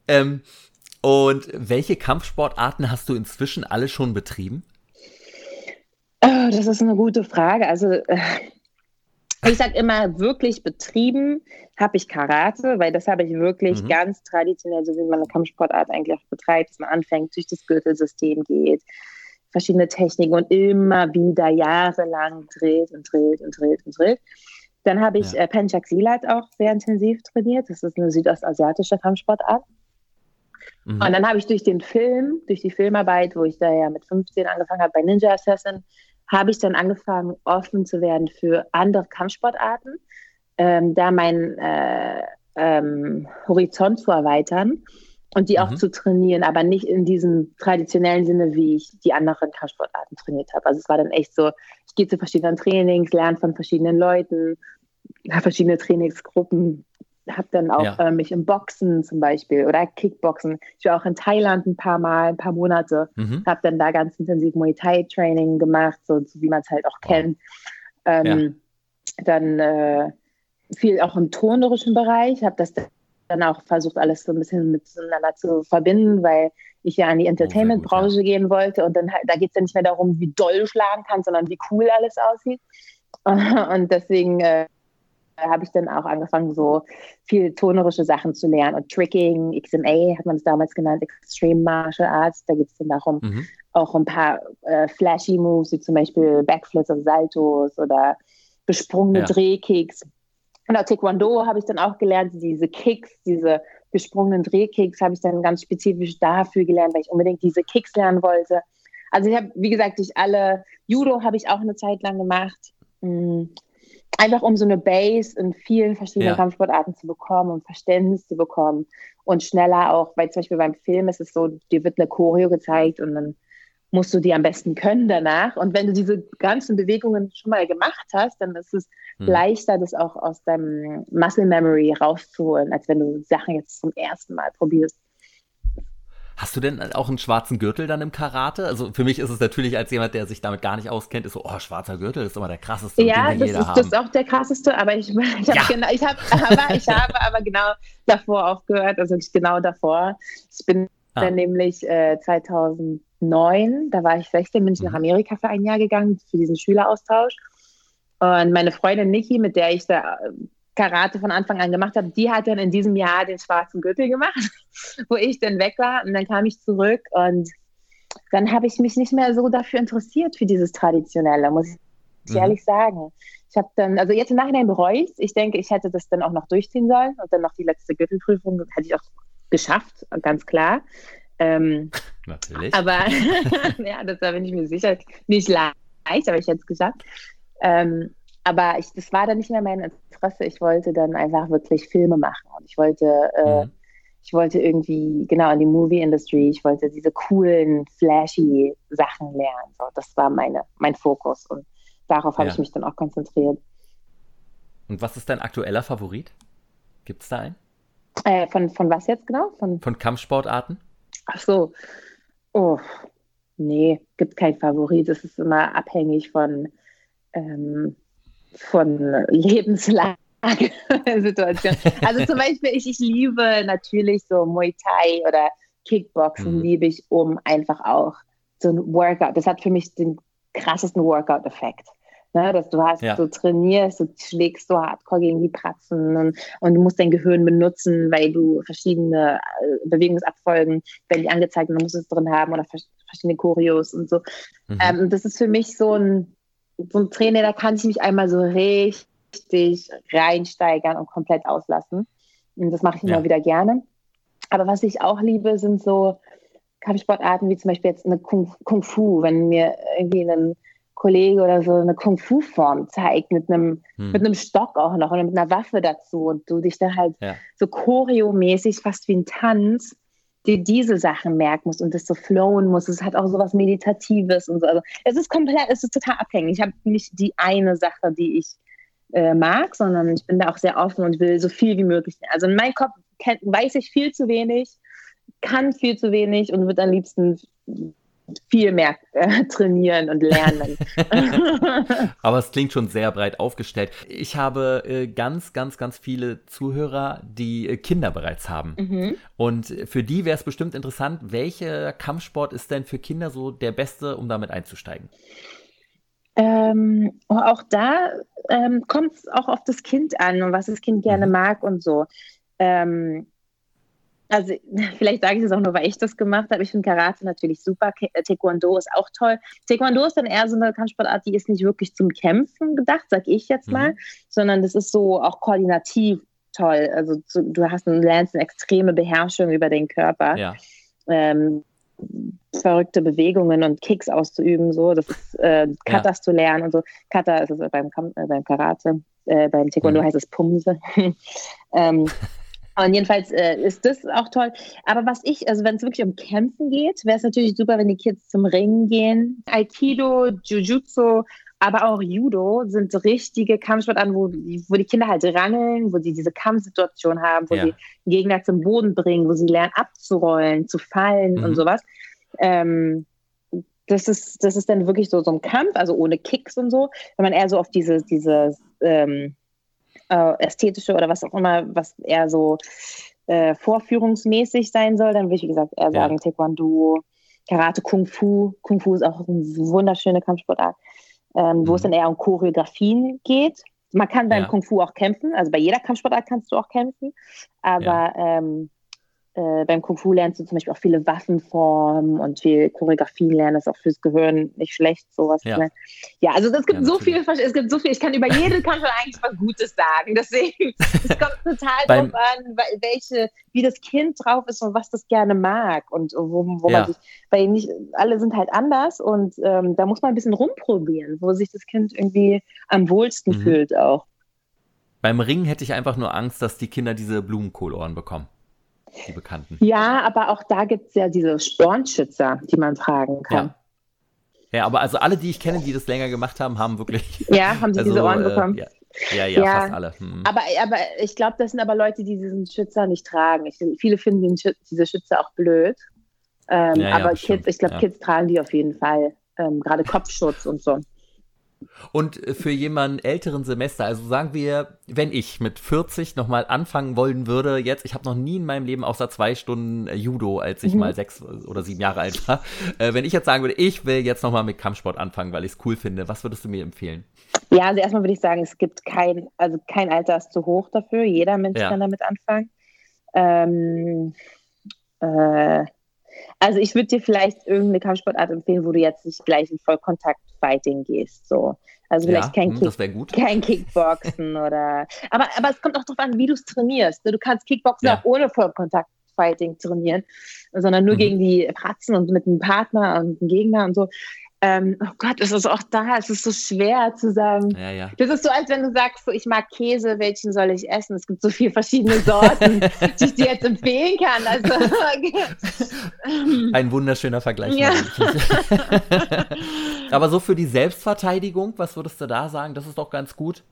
ähm, und welche Kampfsportarten hast du inzwischen alle schon betrieben? Oh, das ist eine gute Frage. Also äh, ich sage immer, wirklich betrieben habe ich Karate, weil das habe ich wirklich mhm. ganz traditionell, so wie man eine Kampfsportart eigentlich auch betreibt, dass man anfängt, durch das Gürtelsystem geht, verschiedene Techniken und immer wieder jahrelang dreht und dreht und dreht und dreht. Dann habe ich ja. äh, Penchak Silat auch sehr intensiv trainiert. Das ist eine südostasiatische Kampfsportart. Mhm. Und dann habe ich durch den Film, durch die Filmarbeit, wo ich da ja mit 15 angefangen habe bei Ninja Assassin, habe ich dann angefangen, offen zu werden für andere Kampfsportarten, ähm, da meinen äh, ähm, Horizont zu erweitern und die mhm. auch zu trainieren, aber nicht in diesem traditionellen Sinne, wie ich die anderen Kampfsportarten trainiert habe. Also es war dann echt so, ich gehe zu verschiedenen Trainings, lerne von verschiedenen Leuten, habe verschiedene Trainingsgruppen, habe dann auch ja. äh, mich im Boxen zum Beispiel oder Kickboxen. Ich war auch in Thailand ein paar Mal, ein paar Monate. Mhm. Habe dann da ganz intensiv Muay Thai Training gemacht, so, so wie man es halt auch wow. kennt. Ähm, ja. Dann äh, viel auch im turnerischen Bereich. Habe das dann auch versucht, alles so ein bisschen miteinander zu verbinden, weil ich ja an die oh, Entertainment-Branche gehen wollte. Und dann da geht es ja nicht mehr darum, wie doll du schlagen kannst, sondern wie cool alles aussieht. Und deswegen äh, habe ich dann auch angefangen, so viel tonerische Sachen zu lernen. Und Tricking, XMA hat man es damals genannt, Extreme Martial Arts. Da geht es dann darum, mhm. auch ein paar äh, flashy Moves, wie zum Beispiel Backflips und Saltos oder besprungene ja. Drehkicks. Und auch Taekwondo habe ich dann auch gelernt, diese Kicks, diese gesprungenen Drehkicks habe ich dann ganz spezifisch dafür gelernt, weil ich unbedingt diese Kicks lernen wollte. Also ich habe, wie gesagt, durch alle Judo habe ich auch eine Zeit lang gemacht. Hm einfach um so eine Base in vielen verschiedenen ja. Kampfsportarten zu bekommen und Verständnis zu bekommen und schneller auch, weil zum Beispiel beim Film ist es so, dir wird eine Choreo gezeigt und dann musst du die am besten können danach. Und wenn du diese ganzen Bewegungen schon mal gemacht hast, dann ist es hm. leichter, das auch aus deinem Muscle Memory rauszuholen, als wenn du Sachen jetzt zum ersten Mal probierst. Hast du denn auch einen schwarzen Gürtel dann im Karate? Also für mich ist es natürlich als jemand, der sich damit gar nicht auskennt, ist so, oh, schwarzer Gürtel ist immer der krasseste. Ja, das ist, das ist auch der krasseste, aber ich, ich habe ja. genau, ich hab, aber, ich habe aber genau davor aufgehört, also genau davor. Ich bin ah. dann nämlich äh, 2009, da war ich 16, bin ich nach mhm. Amerika für ein Jahr gegangen, für diesen Schüleraustausch. Und meine Freundin Niki, mit der ich da Karate von Anfang an gemacht habe, die hat dann in diesem Jahr den schwarzen Gürtel gemacht, wo ich dann weg war und dann kam ich zurück und dann habe ich mich nicht mehr so dafür interessiert für dieses Traditionelle, muss ich mhm. ehrlich sagen. Ich habe dann, also jetzt im Nachhinein bereue ich Ich denke, ich hätte das dann auch noch durchziehen sollen und dann noch die letzte Gürtelprüfung hätte ich auch geschafft, ganz klar. Ähm, Natürlich. Aber ja, das da bin ich mir sicher. Nicht leicht, aber ich hätte es geschafft. Ähm, aber ich, das war dann nicht mehr mein Interesse. Ich wollte dann einfach wirklich Filme machen und ich wollte, äh, mhm. ich wollte irgendwie genau in die Movie Industry. Ich wollte diese coolen, flashy Sachen lernen. So, das war meine, mein Fokus und darauf habe ja. ich mich dann auch konzentriert. Und was ist dein aktueller Favorit? Gibt es da einen? Äh, von, von was jetzt genau? Von, von Kampfsportarten? Ach so. Oh, nee, gibt kein Favorit. Es ist immer abhängig von, ähm, von Lebenslage. Situation. Also zum Beispiel, ich, ich liebe natürlich so Muay Thai oder Kickboxen, mhm. liebe ich, um einfach auch so ein Workout, das hat für mich den krassesten Workout-Effekt. Ne, dass du hast, ja. du trainierst, du schlägst so hardcore gegen die Pratzen und, und, du musst dein Gehirn benutzen, weil du verschiedene äh, Bewegungsabfolgen, wenn die angezeigt, dann musst du es drin haben oder verschiedene Choreos und so. Mhm. Ähm, das ist für mich so ein, so ein Training, da kann ich mich einmal so richtig reinsteigern und komplett auslassen. Und das mache ich immer ja. wieder gerne. Aber was ich auch liebe, sind so Kampfsportarten wie zum Beispiel jetzt eine Kung, Kung Fu, wenn mir irgendwie ein Kollege oder so eine Kung Fu Form zeigt mit einem hm. mit einem Stock auch noch und mit einer Waffe dazu und du dich dann halt ja. so choreomäßig fast wie ein Tanz dir diese Sachen merken musst und das so flowen muss. Es hat auch so was Meditatives und so. Also es ist komplett, es ist total abhängig. Ich habe nicht die eine Sache, die ich äh, mag, sondern ich bin da auch sehr offen und will so viel wie möglich. Also in meinem Kopf kenn, weiß ich viel zu wenig, kann viel zu wenig und würde am liebsten viel mehr äh, trainieren und lernen. Aber es klingt schon sehr breit aufgestellt. Ich habe äh, ganz, ganz, ganz viele Zuhörer, die äh, Kinder bereits haben. Mhm. Und für die wäre es bestimmt interessant, welcher Kampfsport ist denn für Kinder so der beste, um damit einzusteigen? Ähm, auch da ähm, kommt es auch auf das Kind an und was das Kind gerne mhm. mag und so. Ähm, also vielleicht sage ich das auch nur, weil ich das gemacht habe. Ich finde Karate natürlich super. Äh, Taekwondo ist auch toll. Taekwondo ist dann eher so eine Kampfsportart, die ist nicht wirklich zum Kämpfen gedacht, sag ich jetzt mal, mhm. sondern das ist so auch koordinativ toll. Also du hast einen, lernst eine extreme Beherrschung über den Körper. Ja. Ähm, verrückte Bewegungen und Kicks auszuüben, so das ist äh, Katas ja. zu lernen und so. Kata ist es beim, äh, beim Karate, äh, beim Taekwondo mhm. heißt es Pumse. ähm, und jedenfalls äh, ist das auch toll. Aber was ich, also wenn es wirklich um Kämpfen geht, wäre es natürlich super, wenn die Kids zum Ringen gehen. Aikido, Jujutsu aber auch Judo sind richtige Kampfsportarten, wo, wo die Kinder halt rangeln, wo sie diese Kampfsituation haben, wo ja. sie Gegner zum Boden bringen, wo sie lernen abzurollen, zu fallen mhm. und sowas. Ähm, das ist, das ist dann wirklich so, so ein Kampf, also ohne Kicks und so, wenn man eher so auf diese, diese ähm, äh, ästhetische oder was auch immer, was eher so äh, vorführungsmäßig sein soll, dann würde ich, wie gesagt, eher sagen ja. Taekwondo, Karate, Kung Fu. Kung Fu ist auch eine wunderschöne Kampfsportart, ähm, mhm. wo es mhm. dann eher um Choreografien geht. Man kann beim ja. Kung Fu auch kämpfen, also bei jeder Kampfsportart kannst du auch kämpfen, aber ja. ähm, äh, beim Kung Fu lernst du zum Beispiel auch viele Waffenformen und viel Choreografien lernen. Das ist auch fürs Gehirn nicht schlecht, sowas. Ja, ne? ja also es gibt ja, so viel, es gibt so viel. Ich kann über jede Kampfsport eigentlich was Gutes sagen. Deswegen, es kommt total drauf an, welche, wie das Kind drauf ist und was das gerne mag und wo, wo ja. man sich, weil nicht alle sind halt anders und ähm, da muss man ein bisschen rumprobieren, wo sich das Kind irgendwie am wohlsten mhm. fühlt auch. Beim Ringen hätte ich einfach nur Angst, dass die Kinder diese Blumenkohlohren bekommen die bekannten. Ja, aber auch da gibt es ja diese Spornschützer, die man fragen kann. Ja. Ja, aber also alle, die ich kenne, die das länger gemacht haben, haben wirklich. Ja, haben sie also, diese Ohren äh, bekommen. Ja. Ja, ja, ja, fast alle. Hm. Aber, aber ich glaube, das sind aber Leute, die diesen Schützer nicht tragen. Ich, viele finden Schützer, diese Schützer auch blöd. Ähm, ja, aber Kids, ich glaube, Kids tragen die auf jeden Fall. Ähm, Gerade Kopfschutz und so. Und äh, für jemanden älteren Semester, also sagen wir, wenn ich mit 40 nochmal anfangen wollen würde, jetzt, ich habe noch nie in meinem Leben außer zwei Stunden äh, Judo, als ich mhm. mal sechs oder sieben Jahre alt war. Äh, wenn ich jetzt sagen würde, ich will jetzt nochmal mit Kampfsport anfangen, weil ich es cool finde, was würdest du mir empfehlen? Ja, also erstmal würde ich sagen, es gibt kein, also kein Alter ist zu hoch dafür. Jeder Mensch ja. kann damit anfangen. Ähm, äh, also ich würde dir vielleicht irgendeine Kampfsportart empfehlen, wo du jetzt nicht gleich in Vollkontakt-Fighting gehst. So. Also vielleicht ja, kein, hm, Kick, kein Kickboxen oder. Aber, aber es kommt auch darauf an, wie du es trainierst. Du kannst Kickboxen ja. auch ohne Vollkontakt-Fighting trainieren, sondern nur mhm. gegen die Pratzen und mit einem Partner und einem Gegner und so. Ähm, oh Gott, es ist auch da, es ist so schwer zu sagen. Ja, ja. Das ist so, als wenn du sagst, so, ich mag Käse, welchen soll ich essen? Es gibt so viele verschiedene Sorten, die ich dir jetzt empfehlen kann. Also, Ein wunderschöner Vergleich. Ja. Aber so für die Selbstverteidigung, was würdest du da sagen? Das ist doch ganz gut.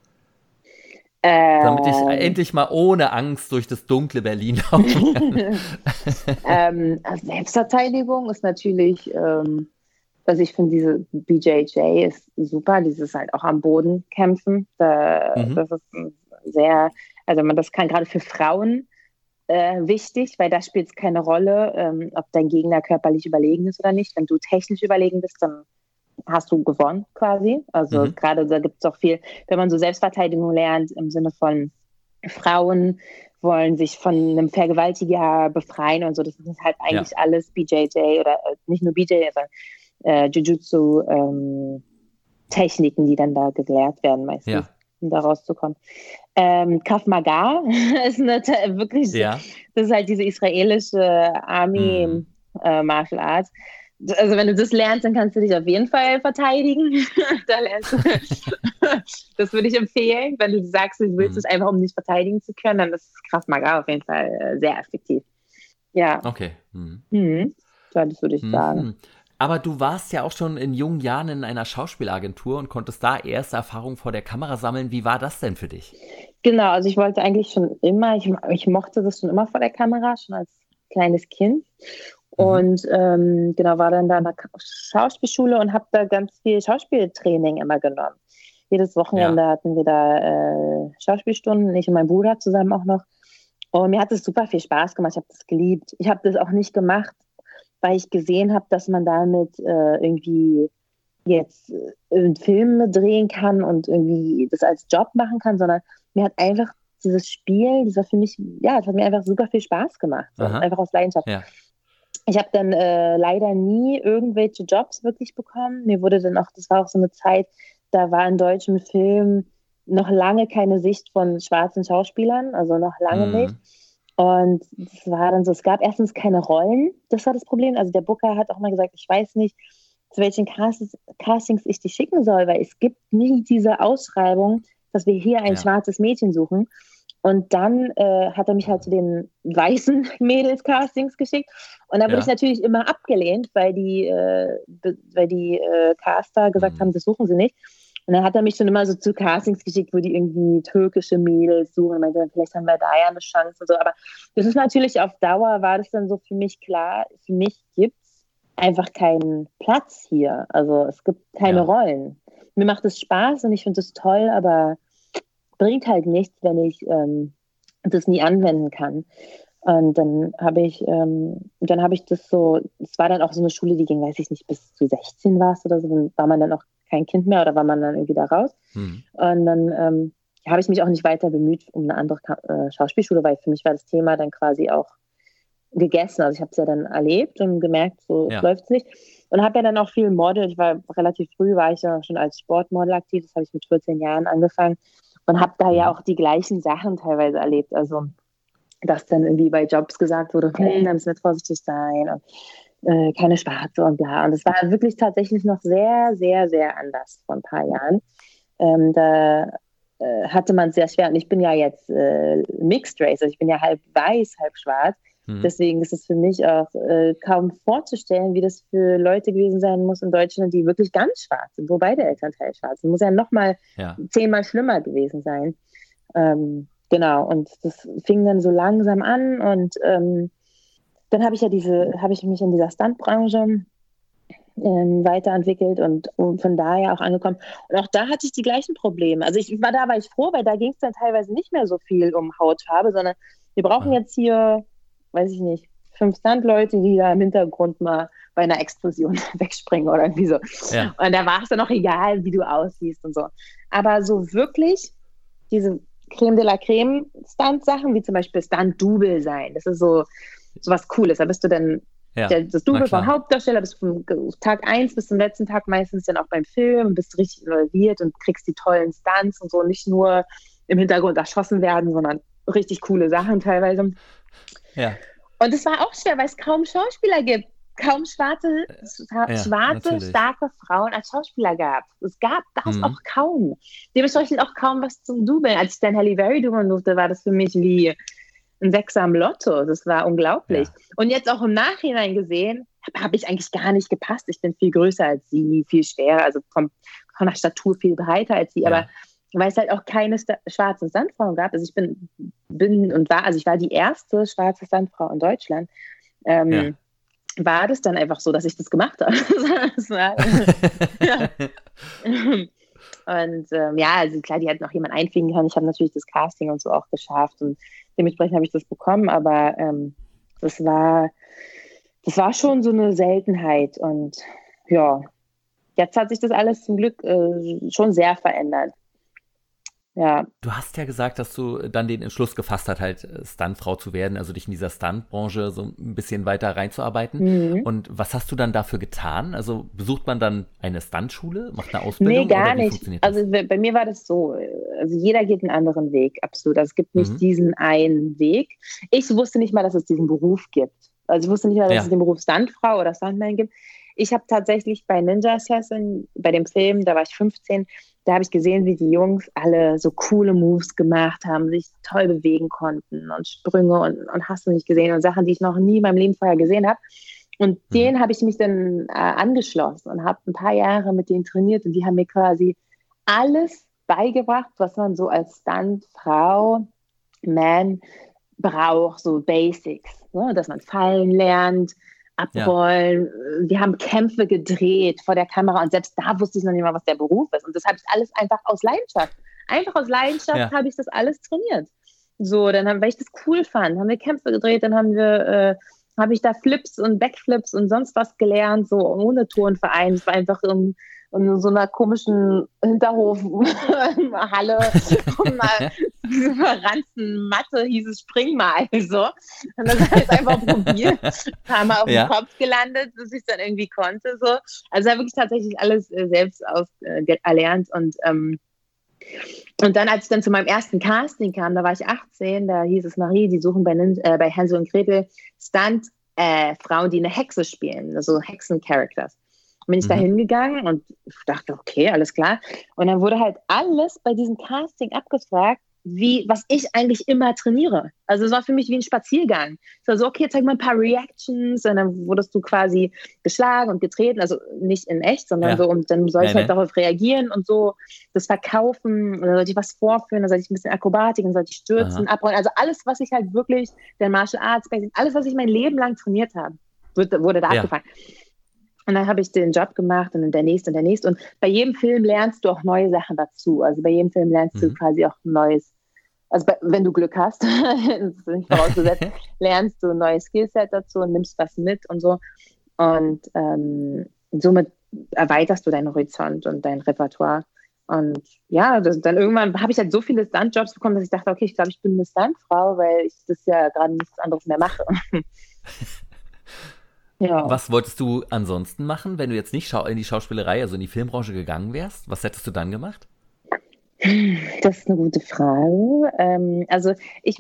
Ähm, Damit ich endlich mal ohne Angst durch das dunkle Berlin laufen kann. ähm, also Selbstverteidigung ist natürlich. Ähm, also ich finde diese BJJ ist super, dieses halt auch am Boden kämpfen. Da, mhm. Das ist sehr, also man, das kann gerade für Frauen äh, wichtig, weil da spielt es keine Rolle, ähm, ob dein Gegner körperlich überlegen ist oder nicht. Wenn du technisch überlegen bist, dann hast du gewonnen quasi. Also mhm. gerade da gibt es auch viel, wenn man so Selbstverteidigung lernt im Sinne von Frauen wollen sich von einem Vergewaltiger befreien und so. Das ist halt eigentlich ja. alles BJJ oder äh, nicht nur BJJ, sondern äh, Jujutsu-Techniken, ähm, die dann da gelehrt werden meistens. Ja. Um da rauszukommen. Ähm, Kaf Maga ist eine, wirklich, ja. das ist halt diese israelische Army mhm. äh, Martial Arts. Also wenn du das lernst, dann kannst du dich auf jeden Fall verteidigen. da lernst du. das würde ich empfehlen. Wenn du sagst, du willst mhm. es einfach, um dich verteidigen zu können, dann ist Kraft Maga auf jeden Fall äh, sehr effektiv. Ja. Okay. Mhm. Mhm. das würde ich mhm. sagen. Aber du warst ja auch schon in jungen Jahren in einer Schauspielagentur und konntest da erste Erfahrungen vor der Kamera sammeln. Wie war das denn für dich? Genau, also ich wollte eigentlich schon immer, ich, ich mochte das schon immer vor der Kamera, schon als kleines Kind. Mhm. Und ähm, genau, war dann da in der Schauspielschule und habe da ganz viel Schauspieltraining immer genommen. Jedes Wochenende ja. hatten wir da äh, Schauspielstunden, ich und mein Bruder zusammen auch noch. Und mir hat es super viel Spaß gemacht. Ich habe das geliebt. Ich habe das auch nicht gemacht, weil ich gesehen habe, dass man damit äh, irgendwie jetzt äh, einen Film drehen kann und irgendwie das als Job machen kann, sondern mir hat einfach dieses Spiel, das war für mich, ja, es hat mir einfach super viel Spaß gemacht. So, einfach aus Leidenschaft. Ja. Ich habe dann äh, leider nie irgendwelche Jobs wirklich bekommen. Mir wurde dann auch, das war auch so eine Zeit, da war in deutschen Filmen noch lange keine Sicht von schwarzen Schauspielern, also noch lange mhm. nicht. Und es war dann so, es gab erstens keine Rollen, das war das Problem. Also der Booker hat auch mal gesagt, ich weiß nicht, zu welchen Castings ich dich schicken soll, weil es gibt nie diese Ausschreibung, dass wir hier ein ja. schwarzes Mädchen suchen. Und dann äh, hat er mich halt zu den weißen Mädels-Castings geschickt. Und da wurde ja. ich natürlich immer abgelehnt, weil die, äh, weil die äh, Caster gesagt mhm. haben, das suchen sie nicht. Und dann hat er mich schon immer so zu Castings geschickt, wo die irgendwie türkische Mädels suchen. Ich meinte, vielleicht haben wir da ja eine Chance und so. Aber das ist natürlich auf Dauer, war das dann so für mich klar, für mich gibt es einfach keinen Platz hier. Also es gibt keine ja. Rollen. Mir macht es Spaß und ich finde es toll, aber bringt halt nichts, wenn ich ähm, das nie anwenden kann. Und dann habe ich, ähm, dann habe ich das so, es war dann auch so eine Schule, die ging, weiß ich nicht, bis zu 16 war es oder so, dann war man dann auch kein Kind mehr oder war man dann irgendwie da raus. Mhm. Und dann ähm, habe ich mich auch nicht weiter bemüht um eine andere äh, Schauspielschule, weil für mich war das Thema dann quasi auch gegessen. Also ich habe es ja dann erlebt und gemerkt, so ja. läuft es nicht. Und habe ja dann auch viel Model. Ich war relativ früh, war ich ja schon als Sportmodel aktiv. Das habe ich mit 14 Jahren angefangen und habe da ja mhm. auch die gleichen Sachen teilweise erlebt. Also dass dann irgendwie bei Jobs gesagt wurde, hm, da müssen wir vorsichtig sein und äh, keine Schwarze und bla. Und es war wirklich tatsächlich noch sehr, sehr, sehr anders vor ein paar Jahren. Ähm, da äh, hatte man es sehr schwer. Und ich bin ja jetzt äh, Mixed Race, also ich bin ja halb weiß, halb schwarz. Mhm. Deswegen ist es für mich auch äh, kaum vorzustellen, wie das für Leute gewesen sein muss in Deutschland, die wirklich ganz schwarz sind, wo beide Elternteile schwarz sind. Muss ja nochmal ja. zehnmal schlimmer gewesen sein. Ähm, genau, und das fing dann so langsam an und ähm, dann habe ich ja diese, habe ich mich in dieser Stuntbranche ähm, weiterentwickelt und, und, von daher auch angekommen. Und auch da hatte ich die gleichen Probleme. Also ich war da war ich froh, weil da ging es dann teilweise nicht mehr so viel um Hautfarbe, sondern wir brauchen jetzt hier, weiß ich nicht, fünf Stuntleute, die da im Hintergrund mal bei einer Explosion wegspringen oder irgendwie so. Ja. Und da war es dann auch egal, wie du aussiehst und so. Aber so wirklich diese Creme de la Creme Stunt-Sachen, wie zum Beispiel Stunt-Double sein, das ist so, so was Cooles. Da bist du dann ja, der, das Double vom Hauptdarsteller, bist von Tag 1 bis zum letzten Tag meistens dann auch beim Film, bist richtig involviert und kriegst die tollen Stunts und so, nicht nur im Hintergrund erschossen werden, sondern richtig coole Sachen teilweise. Ja. Und es war auch schwer, weil es kaum Schauspieler gibt. Kaum schwarze, ja, schwarze starke Frauen als Schauspieler gab. Es gab das mhm. auch kaum. Dementsprechend auch kaum was zum Dubeln. Als ich dann Halle Berry dubeln durfte, war das für mich wie ein Sechser am Lotto. Das war unglaublich. Ja. Und jetzt auch im Nachhinein gesehen, habe hab ich eigentlich gar nicht gepasst. Ich bin viel größer als sie, viel schwerer, also vom, von der Statur viel breiter als sie. Ja. Aber weil es halt auch keine schwarzen Sandfrauen gab. Also ich bin, bin und war, also ich war die erste schwarze Sandfrau in Deutschland. Ähm, ja. War das dann einfach so, dass ich das gemacht habe. war, ja. Und ähm, ja, also klar, die hat noch jemand einfliegen können. Ich habe natürlich das Casting und so auch geschafft und dementsprechend habe ich das bekommen, aber ähm, das war, das war schon so eine Seltenheit und ja, jetzt hat sich das alles zum Glück äh, schon sehr verändert. Ja. Du hast ja gesagt, dass du dann den Entschluss gefasst hast, halt äh, Stuntfrau zu werden, also dich in dieser Stuntbranche so ein bisschen weiter reinzuarbeiten. Mhm. Und was hast du dann dafür getan? Also besucht man dann eine Stuntschule, macht eine Ausbildung? Nee, gar nicht. Also bei mir war das so, also jeder geht einen anderen Weg, absolut. Also es gibt nicht mhm. diesen einen Weg. Ich wusste nicht mal, dass es diesen Beruf gibt. Also ich wusste nicht mal, dass ja. es den Beruf Stuntfrau oder Stuntman gibt. Ich habe tatsächlich bei Ninja Assassin, bei dem Film, da war ich 15, da habe ich gesehen, wie die Jungs alle so coole Moves gemacht haben, sich toll bewegen konnten und Sprünge und, und hast du nicht gesehen und Sachen, die ich noch nie in meinem Leben vorher gesehen habe. Und mhm. denen habe ich mich dann äh, angeschlossen und habe ein paar Jahre mit denen trainiert und die haben mir quasi alles beigebracht, was man so als Stuntfrau, Man braucht, so Basics, ne? dass man fallen lernt, abrollen. Ja. Wir haben Kämpfe gedreht vor der Kamera und selbst da wusste ich noch nicht mal, was der Beruf ist. Und das habe ich alles einfach aus Leidenschaft. Einfach aus Leidenschaft ja. habe ich das alles trainiert. So, dann haben, weil ich das cool fand, haben wir Kämpfe gedreht, dann haben wir, äh, habe ich da Flips und Backflips und sonst was gelernt, so ohne Turnverein. Es war einfach um, in so einer komischen Hinterhofhalle und mal verranzten Matte hieß es spring mal so. Und das habe ich einfach probiert, haben wir auf ja. den Kopf gelandet, bis ich dann irgendwie konnte so. Also habe wirklich tatsächlich alles äh, selbst aus, äh, erlernt und ähm, und dann, als ich dann zu meinem ersten Casting kam, da war ich 18, da hieß es Marie, die suchen bei, äh, bei Hänsel und Gretel Stunt-Frauen, äh, die eine Hexe spielen, also Hexen-Characters bin ich mhm. da hingegangen und dachte, okay, alles klar. Und dann wurde halt alles bei diesem Casting abgefragt, wie, was ich eigentlich immer trainiere. Also es war für mich wie ein Spaziergang. Es war so, okay, zeig mal ein paar Reactions und dann wurdest du quasi geschlagen und getreten, also nicht in echt, sondern ja. so, und dann soll ich halt darauf reagieren und so das verkaufen, und dann sollte ich was vorführen, dann sollte ich ein bisschen Akrobatik, dann sollte ich stürzen, Aha. abrollen, also alles, was ich halt wirklich, der Martial Arts, alles, was ich mein Leben lang trainiert habe, wurde da ja. abgefangen. Und dann habe ich den Job gemacht und dann der nächste und der nächste. Und bei jedem Film lernst du auch neue Sachen dazu. Also bei jedem Film lernst mhm. du quasi auch Neues. Also bei, wenn du Glück hast, nicht vorausgesetzt, lernst du ein neues Skillset dazu und nimmst was mit und so. Und ähm, somit erweiterst du deinen Horizont und dein Repertoire. Und ja, das, dann irgendwann habe ich halt so viele Stuntjobs bekommen, dass ich dachte, okay, ich glaube, ich bin eine Stuntfrau, weil ich das ja gerade nichts anderes mehr mache. Ja. Was wolltest du ansonsten machen, wenn du jetzt nicht in die Schauspielerei, also in die Filmbranche gegangen wärst? Was hättest du dann gemacht? Das ist eine gute Frage. Ähm, also ich,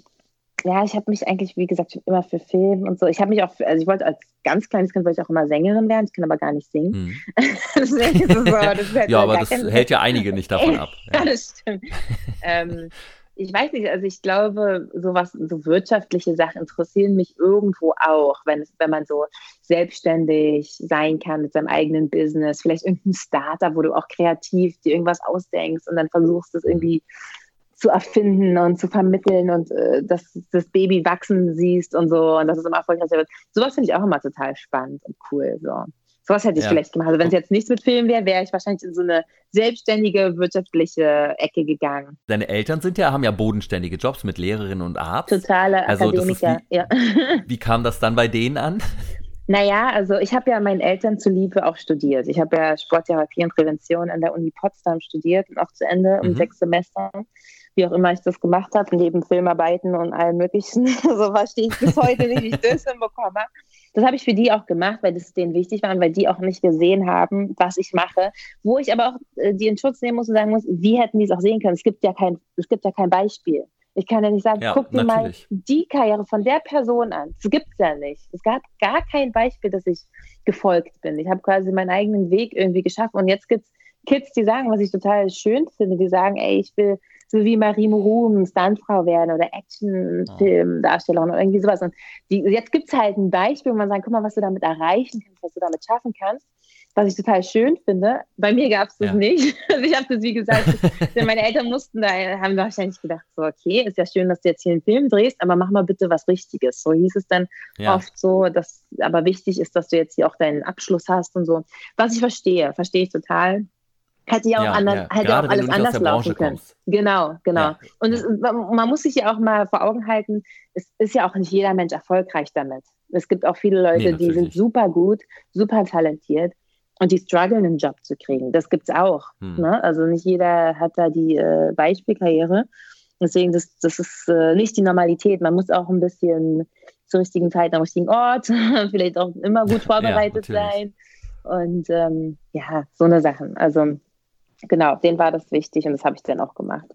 ja, ich habe mich eigentlich, wie gesagt, immer für Film und so. Ich habe mich auch, also ich wollte als ganz kleines Kind wollte ich auch immer Sängerin werden. Ich kann aber gar nicht singen. Hm. so, das ja, aber das hält ja einige nicht davon ab. Ja, ja das stimmt. ähm, ich weiß nicht, also ich glaube, sowas, so wirtschaftliche Sachen interessieren mich irgendwo auch, wenn es, wenn man so selbstständig sein kann mit seinem eigenen Business, vielleicht irgendein Startup, wo du auch kreativ dir irgendwas ausdenkst und dann versuchst es irgendwie zu erfinden und zu vermitteln und äh, dass das Baby wachsen siehst und so und dass es immer erfolgreicher wird. Sowas finde ich auch immer total spannend und cool. So. Sowas hätte ich ja. vielleicht gemacht. Also wenn es jetzt nichts mit Filmen wäre, wäre ich wahrscheinlich in so eine selbstständige wirtschaftliche Ecke gegangen. Deine Eltern sind ja, haben ja bodenständige Jobs mit Lehrerin und Arzt. Totale also Akademiker, wie, ja. Wie kam das dann bei denen an? Naja, also ich habe ja meinen Eltern zuliebe auch studiert. Ich habe ja Sporttherapie und Prävention an der Uni Potsdam studiert und auch zu Ende um mhm. sechs Semester. Wie auch immer ich das gemacht habe, neben Filmarbeiten und allem Möglichen. so verstehe ich bis heute nicht, wie ich das hinbekomme. Das habe ich für die auch gemacht, weil das denen wichtig war und weil die auch nicht gesehen haben, was ich mache. Wo ich aber auch äh, die in Schutz nehmen muss und sagen muss, wie hätten die es auch sehen können? Es gibt ja kein, es gibt ja kein Beispiel. Ich kann ja nicht sagen, ja, guck dir mal die Karriere von der Person an. Das gibt es ja nicht. Es gab gar kein Beispiel, dass ich gefolgt bin. Ich habe quasi meinen eigenen Weg irgendwie geschaffen. Und jetzt gibt es Kids, die sagen, was ich total schön finde, die sagen, ey, ich will so wie Marie Morum Stuntfrau werden oder Actionfilmdarstellerin oder irgendwie sowas. Und die, jetzt gibt es halt ein Beispiel, wo man sagt, guck mal, was du damit erreichen kannst, was du damit schaffen kannst. Was ich total schön finde. Bei mir gab es das ja. nicht. Also ich habe das, wie gesagt, meine Eltern mussten da, haben wahrscheinlich gedacht, so, okay, ist ja schön, dass du jetzt hier einen Film drehst, aber mach mal bitte was Richtiges. So hieß es dann ja. oft so, dass aber wichtig ist, dass du jetzt hier auch deinen Abschluss hast und so. Was ich verstehe, verstehe ich total hätte ja auch, ja, anders, ja. Hätte auch alles anders laufen können. Kommst. Genau, genau. Ja. Und es, man muss sich ja auch mal vor Augen halten, es ist ja auch nicht jeder Mensch erfolgreich damit. Es gibt auch viele Leute, nee, die sind super gut, super talentiert und die strugglen, einen Job zu kriegen. Das gibt es auch. Hm. Ne? Also nicht jeder hat da die äh, Beispielkarriere. Deswegen, das, das ist äh, nicht die Normalität. Man muss auch ein bisschen zur richtigen Zeit am richtigen Ort, vielleicht auch immer gut vorbereitet sein. Und ähm, ja, so eine Sachen. Also genau, denen war das wichtig und das habe ich dann auch gemacht.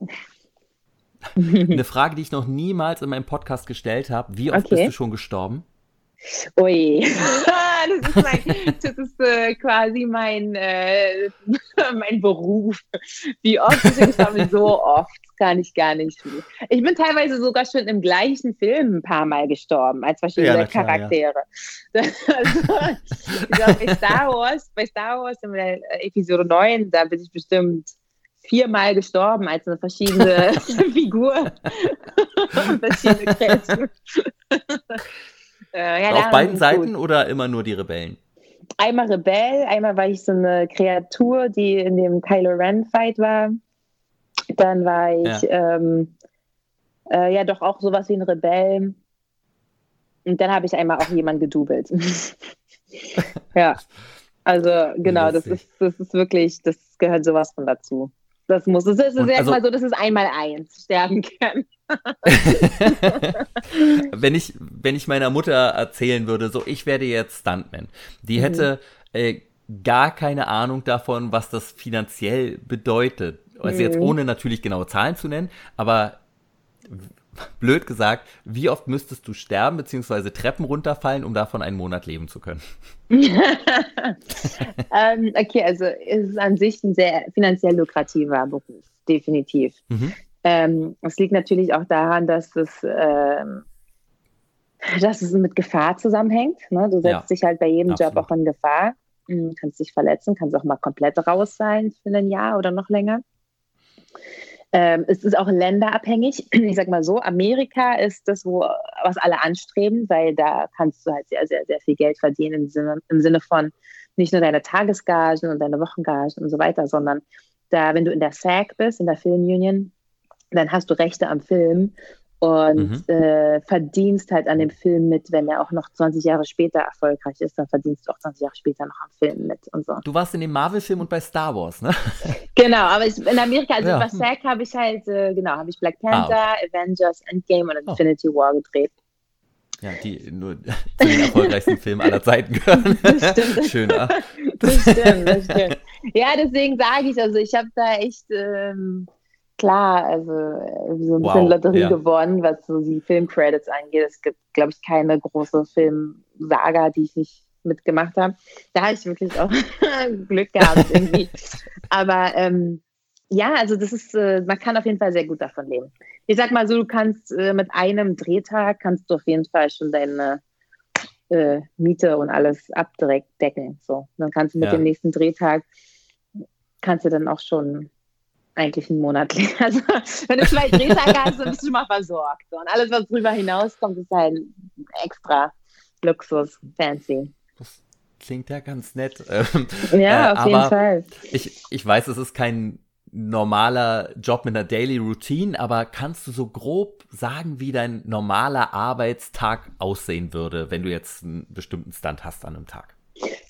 Eine Frage, die ich noch niemals in meinem Podcast gestellt habe. Wie oft okay. bist du schon gestorben? Ui, das ist, mein, das ist äh, quasi mein, äh, mein Beruf. Wie oft ist gestorben? So oft kann ich gar nicht. Ich bin teilweise sogar schon im gleichen Film ein paar Mal gestorben, als verschiedene ja, klar, Charaktere. Ja. also, ich glaube, bei Star Wars, bei Star Wars in der Episode 9, da bin ich bestimmt viermal gestorben als eine verschiedene Figur. verschiedene Kreaturen. Äh, ja, Auf beiden Seiten gut. oder immer nur die Rebellen? Einmal Rebell, einmal war ich so eine Kreatur, die in dem Kylo Ren Fight war. Dann war ich ja, ähm, äh, ja doch auch sowas wie ein Rebell. Und dann habe ich einmal auch jemanden gedoubelt. ja. Also genau, das ist, das ist wirklich, das gehört sowas von dazu. Das muss, das ist, ist also, so, das ist einmal eins, sterben können. wenn, ich, wenn ich meiner Mutter erzählen würde, so ich werde jetzt Stuntman, die mhm. hätte äh, gar keine Ahnung davon, was das finanziell bedeutet. Also mhm. jetzt ohne natürlich genaue Zahlen zu nennen, aber blöd gesagt, wie oft müsstest du sterben bzw. Treppen runterfallen, um davon einen Monat leben zu können? ähm, okay, also es ist an sich ein sehr finanziell lukrativer Beruf, definitiv. Mhm. Ähm, es liegt natürlich auch daran, dass es, ähm, dass es mit Gefahr zusammenhängt. Ne? Du setzt ja, dich halt bei jedem absolut. Job auch in Gefahr. Du hm, kannst dich verletzen, kannst auch mal komplett raus sein für ein Jahr oder noch länger. Ähm, es ist auch länderabhängig. Ich sag mal so, Amerika ist das, wo, was alle anstreben, weil da kannst du halt sehr, sehr, sehr viel Geld verdienen im Sinne, im Sinne von nicht nur deine Tagesgagen und deine Wochengagen und so weiter, sondern da, wenn du in der SAG bist, in der Filmunion, dann hast du Rechte am Film und mhm. äh, verdienst halt an dem Film mit, wenn er auch noch 20 Jahre später erfolgreich ist, dann verdienst du auch 20 Jahre später noch am Film mit und so. Du warst in dem Marvel-Film und bei Star Wars, ne? Genau, aber ich, in Amerika, also ja. bei SAG habe ich halt, äh, genau, habe ich Black Panther, ah, okay. Avengers, Endgame und oh. Infinity War gedreht. Ja, die nur zu den erfolgreichsten Filmen aller Zeiten gehören. Das stimmt. Schöner. Das stimmt, das stimmt. Ja, deswegen sage ich, also ich habe da echt ähm, klar, also äh, so ein bisschen wow, Lotterie ja. gewonnen, was so die Filmcredits angeht. Es gibt, glaube ich, keine große Filmsaga, die ich nicht mitgemacht habe. Da habe ich wirklich auch Glück gehabt irgendwie. Aber ähm, ja, also das ist, äh, man kann auf jeden Fall sehr gut davon leben. Ich sag mal so, du kannst äh, mit einem Drehtag kannst du auf jeden Fall schon deine äh, Miete und alles abdecken. So, dann kannst du mit ja. dem nächsten Drehtag kannst du dann auch schon eigentlich einen Monat. Also wenn du zwei Drehtage hast, dann bist du schon mal versorgt. Und alles, was drüber hinauskommt, ist halt extra Luxus, fancy. Das klingt ja ganz nett. ja, äh, auf jeden Fall. Ich, ich weiß, es ist kein normaler Job mit einer Daily Routine, aber kannst du so grob sagen, wie dein normaler Arbeitstag aussehen würde, wenn du jetzt einen bestimmten Stand hast an einem Tag?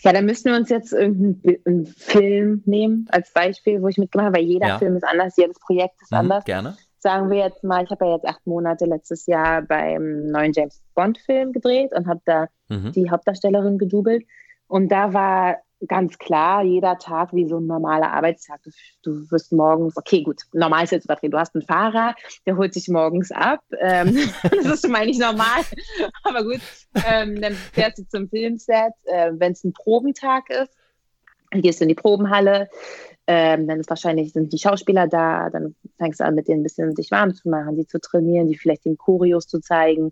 Ja, dann müssten wir uns jetzt irgendeinen Film nehmen als Beispiel, wo ich mitgemacht habe, weil jeder ja. Film ist anders, jedes Projekt ist mhm, anders. Gerne. Sagen wir jetzt mal, ich habe ja jetzt acht Monate letztes Jahr beim neuen James Bond-Film gedreht und habe da mhm. die Hauptdarstellerin gedoubelt. Und da war ganz klar jeder Tag wie so ein normaler Arbeitstag. Du, wirst morgens, okay, gut, normal ist jetzt übertrieben. Du hast einen Fahrer, der holt dich morgens ab. Ähm, das ist schon mal nicht normal, aber gut. Ähm, dann fährst du zum Filmset. Äh, Wenn es ein Probentag ist, dann gehst du in die Probenhalle. Ähm, dann ist wahrscheinlich sind die Schauspieler da. Dann fängst du an, mit denen ein bisschen sich warm zu machen, die zu trainieren, die vielleicht den Choreos zu zeigen.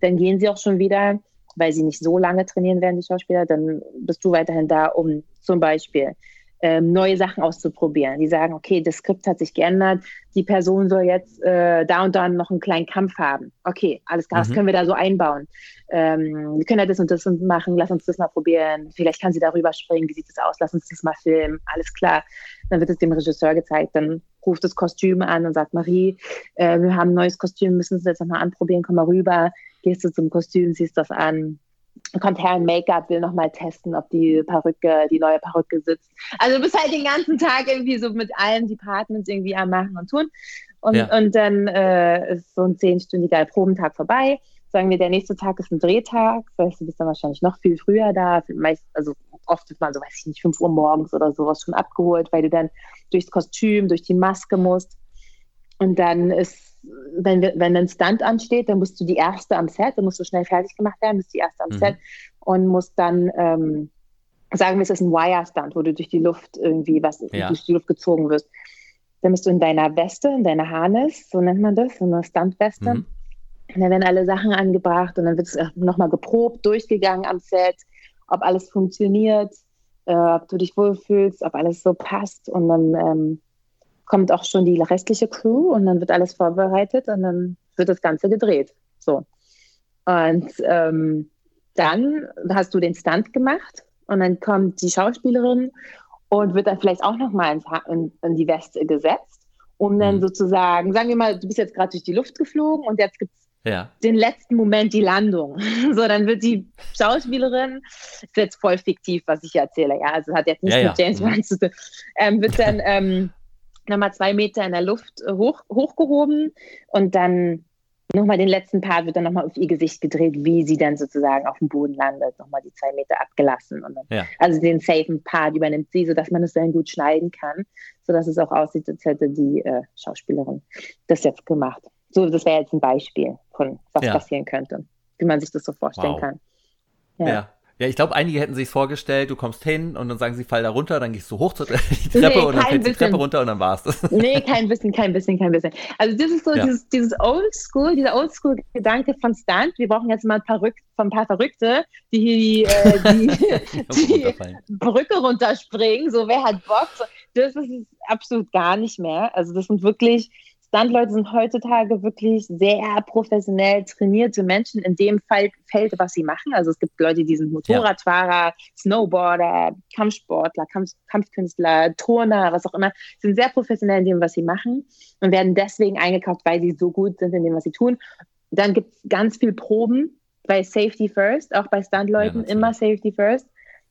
Dann gehen sie auch schon wieder weil sie nicht so lange trainieren werden, die Schauspieler, dann bist du weiterhin da, um zum Beispiel ähm, neue Sachen auszuprobieren. Die sagen, okay, das Skript hat sich geändert, die Person soll jetzt äh, da und da noch einen kleinen Kampf haben. Okay, alles klar, mhm. das können wir da so einbauen. Ähm, wir können ja das und das machen, lass uns das mal probieren. Vielleicht kann sie darüber springen, wie sieht das aus, lass uns das mal filmen, alles klar. Dann wird es dem Regisseur gezeigt, dann ruft das Kostüm an und sagt, Marie, äh, wir haben ein neues Kostüm, müssen es jetzt nochmal anprobieren, komm mal rüber, gehst du zum Kostüm, siehst das an, kommt her in Make-up, will nochmal testen, ob die Perücke, die neue Perücke sitzt. Also du bist halt den ganzen Tag irgendwie so mit allen Departments irgendwie am Machen und Tun. Und, ja. und dann äh, ist so ein zehnstündiger Probentag vorbei. Sagen wir, der nächste Tag ist ein Drehtag. Vielleicht bist du dann wahrscheinlich noch viel früher da. Meist, also oft ist man so, weiß ich nicht, 5 Uhr morgens oder sowas schon abgeholt, weil du dann durchs Kostüm, durch die Maske musst. Und dann ist wenn, wenn ein Stunt ansteht, dann musst du die erste am Set, dann musst du schnell fertig gemacht werden, bist die erste am mhm. Set und musst dann ähm, sagen wir, es ist ein Wire-Stunt, wo du durch die Luft irgendwie was ja. durch die Luft gezogen wirst. Dann bist du in deiner Weste, in deiner Harness, so nennt man das, so eine Stuntweste. Mhm. Und dann werden alle Sachen angebracht und dann wird es nochmal geprobt, durchgegangen am Set, ob alles funktioniert, äh, ob du dich wohlfühlst, ob alles so passt. Und dann ähm, kommt auch schon die restliche Crew und dann wird alles vorbereitet und dann wird das Ganze gedreht. So. Und ähm, dann hast du den Stunt gemacht und dann kommt die Schauspielerin und wird dann vielleicht auch nochmal in, in die Weste gesetzt, um dann mhm. sozusagen, sagen wir mal, du bist jetzt gerade durch die Luft geflogen und jetzt gibt es ja. den letzten Moment die Landung. So, dann wird die Schauspielerin, ist jetzt voll fiktiv, was ich erzähle, ja, also hat jetzt nichts ja, mit James mhm. Bond zu tun, ähm, wird dann ähm, nochmal zwei Meter in der Luft äh, hoch, hochgehoben und dann nochmal den letzten Part wird dann nochmal auf ihr Gesicht gedreht, wie sie dann sozusagen auf dem Boden landet, nochmal die zwei Meter abgelassen. Und dann, ja. Also den safen Part übernimmt sie, sodass man es dann gut schneiden kann, sodass es auch aussieht, als hätte die äh, Schauspielerin das jetzt gemacht. So, das wäre jetzt ein Beispiel von was ja. passieren könnte, wie man sich das so vorstellen wow. kann. Ja. ja. Ja, ich glaube, einige hätten sich vorgestellt, du kommst hin und dann sagen sie, fall da runter, dann gehst du hoch zur die Treppe nee, und dann fällst die Treppe runter und dann war's das. Nee, kein bisschen, kein bisschen, kein bisschen. Also das ist so ja. dieses, dieses Oldschool, dieser Oldschool-Gedanke von Stunt. Wir brauchen jetzt mal ein paar, Rück, ein paar Verrückte, die hier die, äh, die, die Brücke runterspringen. So, wer hat Bock? So, das ist absolut gar nicht mehr. Also das sind wirklich Stuntleute sind heutzutage wirklich sehr professionell trainierte Menschen in dem Fall, Feld, was sie machen. Also es gibt Leute, die sind Motorradfahrer, ja. Snowboarder, Kampfsportler, Kampf, Kampfkünstler, Turner, was auch immer, sind sehr professionell in dem, was sie machen und werden deswegen eingekauft, weil sie so gut sind in dem, was sie tun. Dann gibt es ganz viel Proben bei Safety First, auch bei Stuntleuten ja, immer Safety First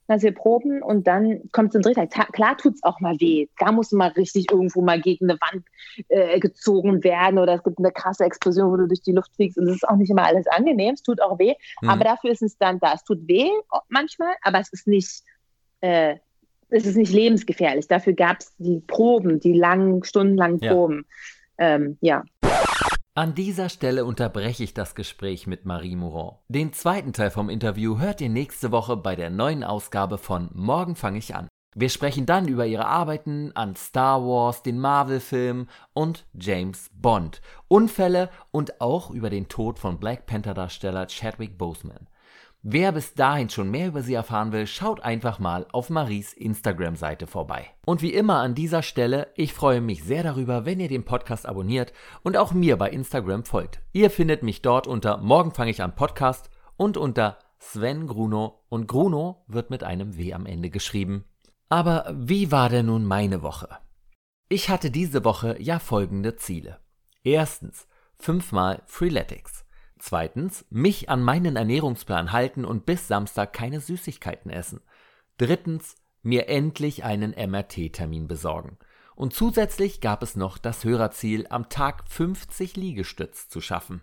dass wir proben und dann kommt es zum Drehteil. Klar tut es auch mal weh. Da muss mal richtig irgendwo mal gegen eine Wand äh, gezogen werden oder es gibt eine krasse Explosion, wo du durch die Luft fliegst und es ist auch nicht immer alles angenehm. Es tut auch weh, mhm. aber dafür ist es dann da. Es tut weh manchmal, aber es ist nicht, äh, es ist nicht lebensgefährlich. Dafür gab es die Proben, die langen, stundenlangen Proben. Ja. Ähm, ja. An dieser Stelle unterbreche ich das Gespräch mit Marie Mourant. Den zweiten Teil vom Interview hört ihr nächste Woche bei der neuen Ausgabe von Morgen fange ich an. Wir sprechen dann über ihre Arbeiten an Star Wars, den Marvel-Filmen und James Bond, Unfälle und auch über den Tod von Black Panther-Darsteller Chadwick Boseman. Wer bis dahin schon mehr über sie erfahren will, schaut einfach mal auf Maries Instagram-Seite vorbei. Und wie immer an dieser Stelle, ich freue mich sehr darüber, wenn ihr den Podcast abonniert und auch mir bei Instagram folgt. Ihr findet mich dort unter Morgen fange ich an Podcast und unter Sven Gruno und Gruno wird mit einem W am Ende geschrieben. Aber wie war denn nun meine Woche? Ich hatte diese Woche ja folgende Ziele. Erstens, fünfmal Freeletics. Zweitens, mich an meinen Ernährungsplan halten und bis Samstag keine Süßigkeiten essen. Drittens, mir endlich einen MRT-Termin besorgen. Und zusätzlich gab es noch das Hörerziel, am Tag 50 Liegestütz zu schaffen.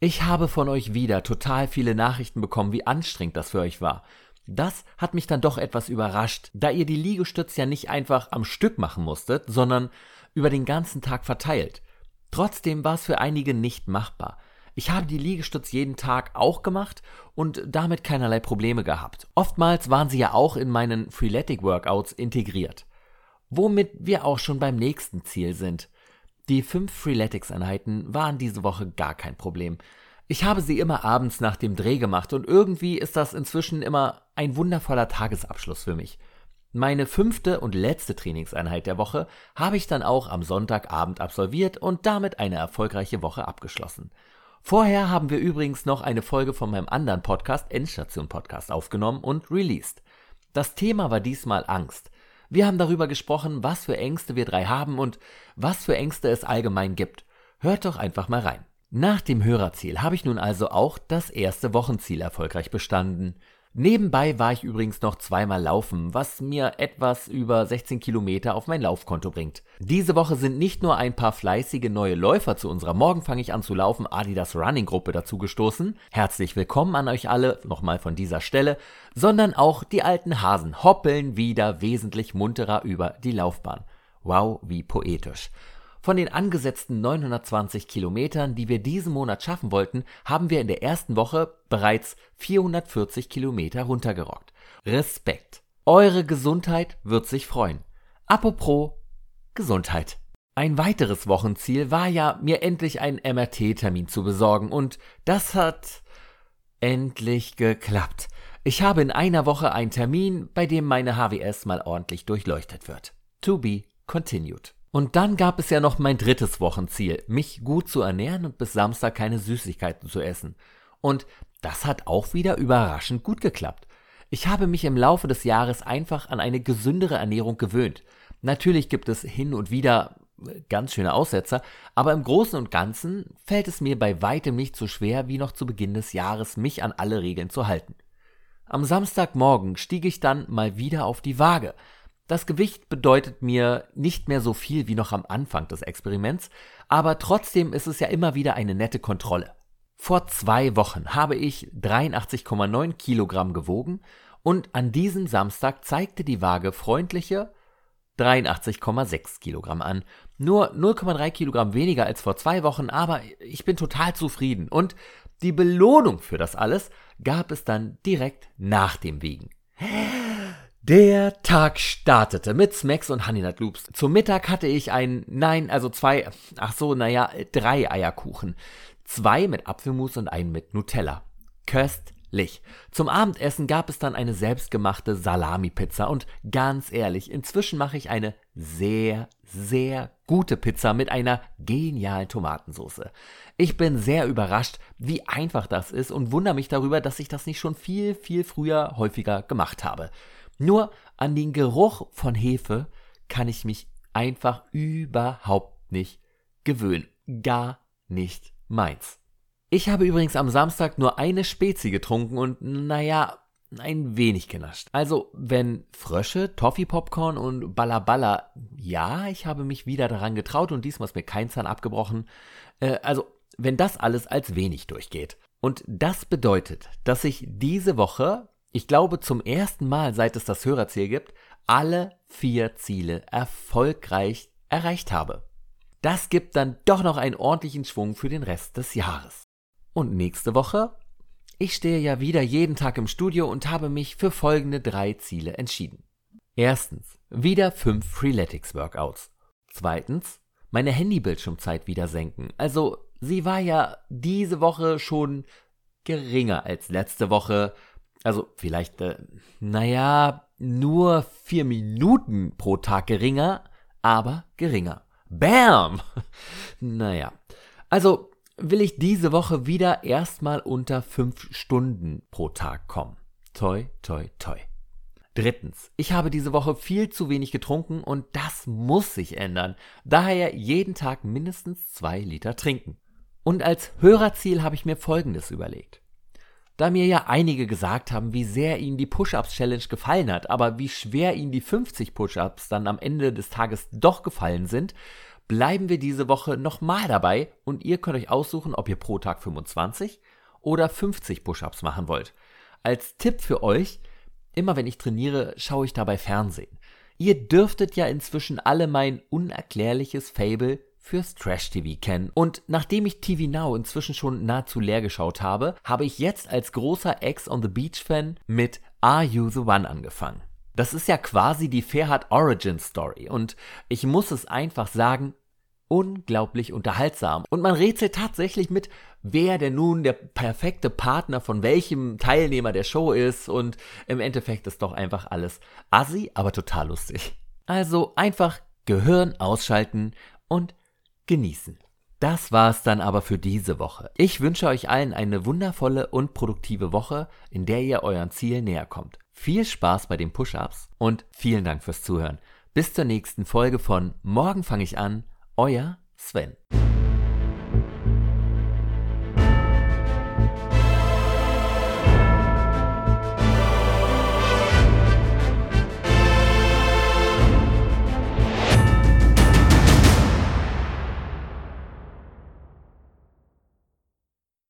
Ich habe von euch wieder total viele Nachrichten bekommen, wie anstrengend das für euch war. Das hat mich dann doch etwas überrascht, da ihr die Liegestütz ja nicht einfach am Stück machen musstet, sondern über den ganzen Tag verteilt. Trotzdem war es für einige nicht machbar. Ich habe die Liegestütz jeden Tag auch gemacht und damit keinerlei Probleme gehabt. Oftmals waren sie ja auch in meinen Freeletic Workouts integriert. Womit wir auch schon beim nächsten Ziel sind. Die fünf Freeletics-Einheiten waren diese Woche gar kein Problem. Ich habe sie immer abends nach dem Dreh gemacht und irgendwie ist das inzwischen immer ein wundervoller Tagesabschluss für mich. Meine fünfte und letzte Trainingseinheit der Woche habe ich dann auch am Sonntagabend absolviert und damit eine erfolgreiche Woche abgeschlossen. Vorher haben wir übrigens noch eine Folge von meinem anderen Podcast, Endstation Podcast, aufgenommen und released. Das Thema war diesmal Angst. Wir haben darüber gesprochen, was für Ängste wir drei haben und was für Ängste es allgemein gibt. Hört doch einfach mal rein. Nach dem Hörerziel habe ich nun also auch das erste Wochenziel erfolgreich bestanden. Nebenbei war ich übrigens noch zweimal laufen, was mir etwas über 16 Kilometer auf mein Laufkonto bringt. Diese Woche sind nicht nur ein paar fleißige neue Läufer zu unserer Morgen fange ich an zu laufen Adidas Running Gruppe dazugestoßen. Herzlich willkommen an euch alle, nochmal von dieser Stelle, sondern auch die alten Hasen hoppeln wieder wesentlich munterer über die Laufbahn. Wow, wie poetisch. Von den angesetzten 920 Kilometern, die wir diesen Monat schaffen wollten, haben wir in der ersten Woche bereits 440 Kilometer runtergerockt. Respekt. Eure Gesundheit wird sich freuen. Apropos Gesundheit. Ein weiteres Wochenziel war ja, mir endlich einen MRT-Termin zu besorgen und das hat endlich geklappt. Ich habe in einer Woche einen Termin, bei dem meine HWS mal ordentlich durchleuchtet wird. To be continued. Und dann gab es ja noch mein drittes Wochenziel, mich gut zu ernähren und bis Samstag keine Süßigkeiten zu essen. Und das hat auch wieder überraschend gut geklappt. Ich habe mich im Laufe des Jahres einfach an eine gesündere Ernährung gewöhnt. Natürlich gibt es hin und wieder äh, ganz schöne Aussetzer, aber im Großen und Ganzen fällt es mir bei weitem nicht so schwer wie noch zu Beginn des Jahres, mich an alle Regeln zu halten. Am Samstagmorgen stieg ich dann mal wieder auf die Waage, das Gewicht bedeutet mir nicht mehr so viel wie noch am Anfang des Experiments, aber trotzdem ist es ja immer wieder eine nette Kontrolle. Vor zwei Wochen habe ich 83,9 Kilogramm gewogen und an diesem Samstag zeigte die Waage freundliche 83,6 Kilogramm an. Nur 0,3 Kilogramm weniger als vor zwei Wochen, aber ich bin total zufrieden. Und die Belohnung für das alles gab es dann direkt nach dem Wiegen. Der Tag startete mit Smacks und Honey Nut Loops. Zum Mittag hatte ich ein, nein, also zwei, ach so, naja, drei Eierkuchen. Zwei mit Apfelmus und einen mit Nutella. Köstlich. Zum Abendessen gab es dann eine selbstgemachte Salami-Pizza und ganz ehrlich, inzwischen mache ich eine sehr, sehr gute Pizza mit einer genialen Tomatensauce. Ich bin sehr überrascht, wie einfach das ist und wundere mich darüber, dass ich das nicht schon viel, viel früher häufiger gemacht habe. Nur an den Geruch von Hefe kann ich mich einfach überhaupt nicht gewöhnen. Gar nicht meins. Ich habe übrigens am Samstag nur eine Spezi getrunken und naja, ein wenig genascht. Also, wenn Frösche, Toffee-Popcorn und Balla ja, ich habe mich wieder daran getraut und diesmal ist mir kein Zahn abgebrochen. Äh, also, wenn das alles als wenig durchgeht. Und das bedeutet, dass ich diese Woche ich glaube zum ersten Mal, seit es das Hörerziel gibt, alle vier Ziele erfolgreich erreicht habe. Das gibt dann doch noch einen ordentlichen Schwung für den Rest des Jahres. Und nächste Woche? Ich stehe ja wieder jeden Tag im Studio und habe mich für folgende drei Ziele entschieden. Erstens, wieder fünf Freeletics Workouts. Zweitens, meine Handybildschirmzeit wieder senken. Also, sie war ja diese Woche schon geringer als letzte Woche. Also vielleicht, äh, naja, nur vier Minuten pro Tag geringer, aber geringer. Bam! naja. Also will ich diese Woche wieder erstmal unter fünf Stunden pro Tag kommen. Toi, toi, toi. Drittens, ich habe diese Woche viel zu wenig getrunken und das muss sich ändern. Daher jeden Tag mindestens zwei Liter trinken. Und als Hörerziel habe ich mir Folgendes überlegt. Da mir ja einige gesagt haben, wie sehr ihnen die Push-Ups-Challenge gefallen hat, aber wie schwer ihnen die 50 Push-Ups dann am Ende des Tages doch gefallen sind, bleiben wir diese Woche nochmal dabei und ihr könnt euch aussuchen, ob ihr pro Tag 25 oder 50 Push-Ups machen wollt. Als Tipp für euch, immer wenn ich trainiere, schaue ich dabei Fernsehen. Ihr dürftet ja inzwischen alle mein unerklärliches Fable fürs Trash-TV kennen. Und nachdem ich TV Now inzwischen schon nahezu leer geschaut habe, habe ich jetzt als großer Ex on the Beach-Fan mit Are You the One angefangen. Das ist ja quasi die Fairhard Origin Story und ich muss es einfach sagen, unglaublich unterhaltsam. Und man rätselt tatsächlich mit, wer denn nun der perfekte Partner von welchem Teilnehmer der Show ist und im Endeffekt ist doch einfach alles assi, aber total lustig. Also einfach Gehirn ausschalten und genießen. Das war's dann aber für diese Woche. Ich wünsche euch allen eine wundervolle und produktive Woche, in der ihr euren Ziel näher kommt. Viel Spaß bei den Push-Ups und vielen Dank fürs Zuhören. Bis zur nächsten Folge von Morgen fange ich an. Euer Sven.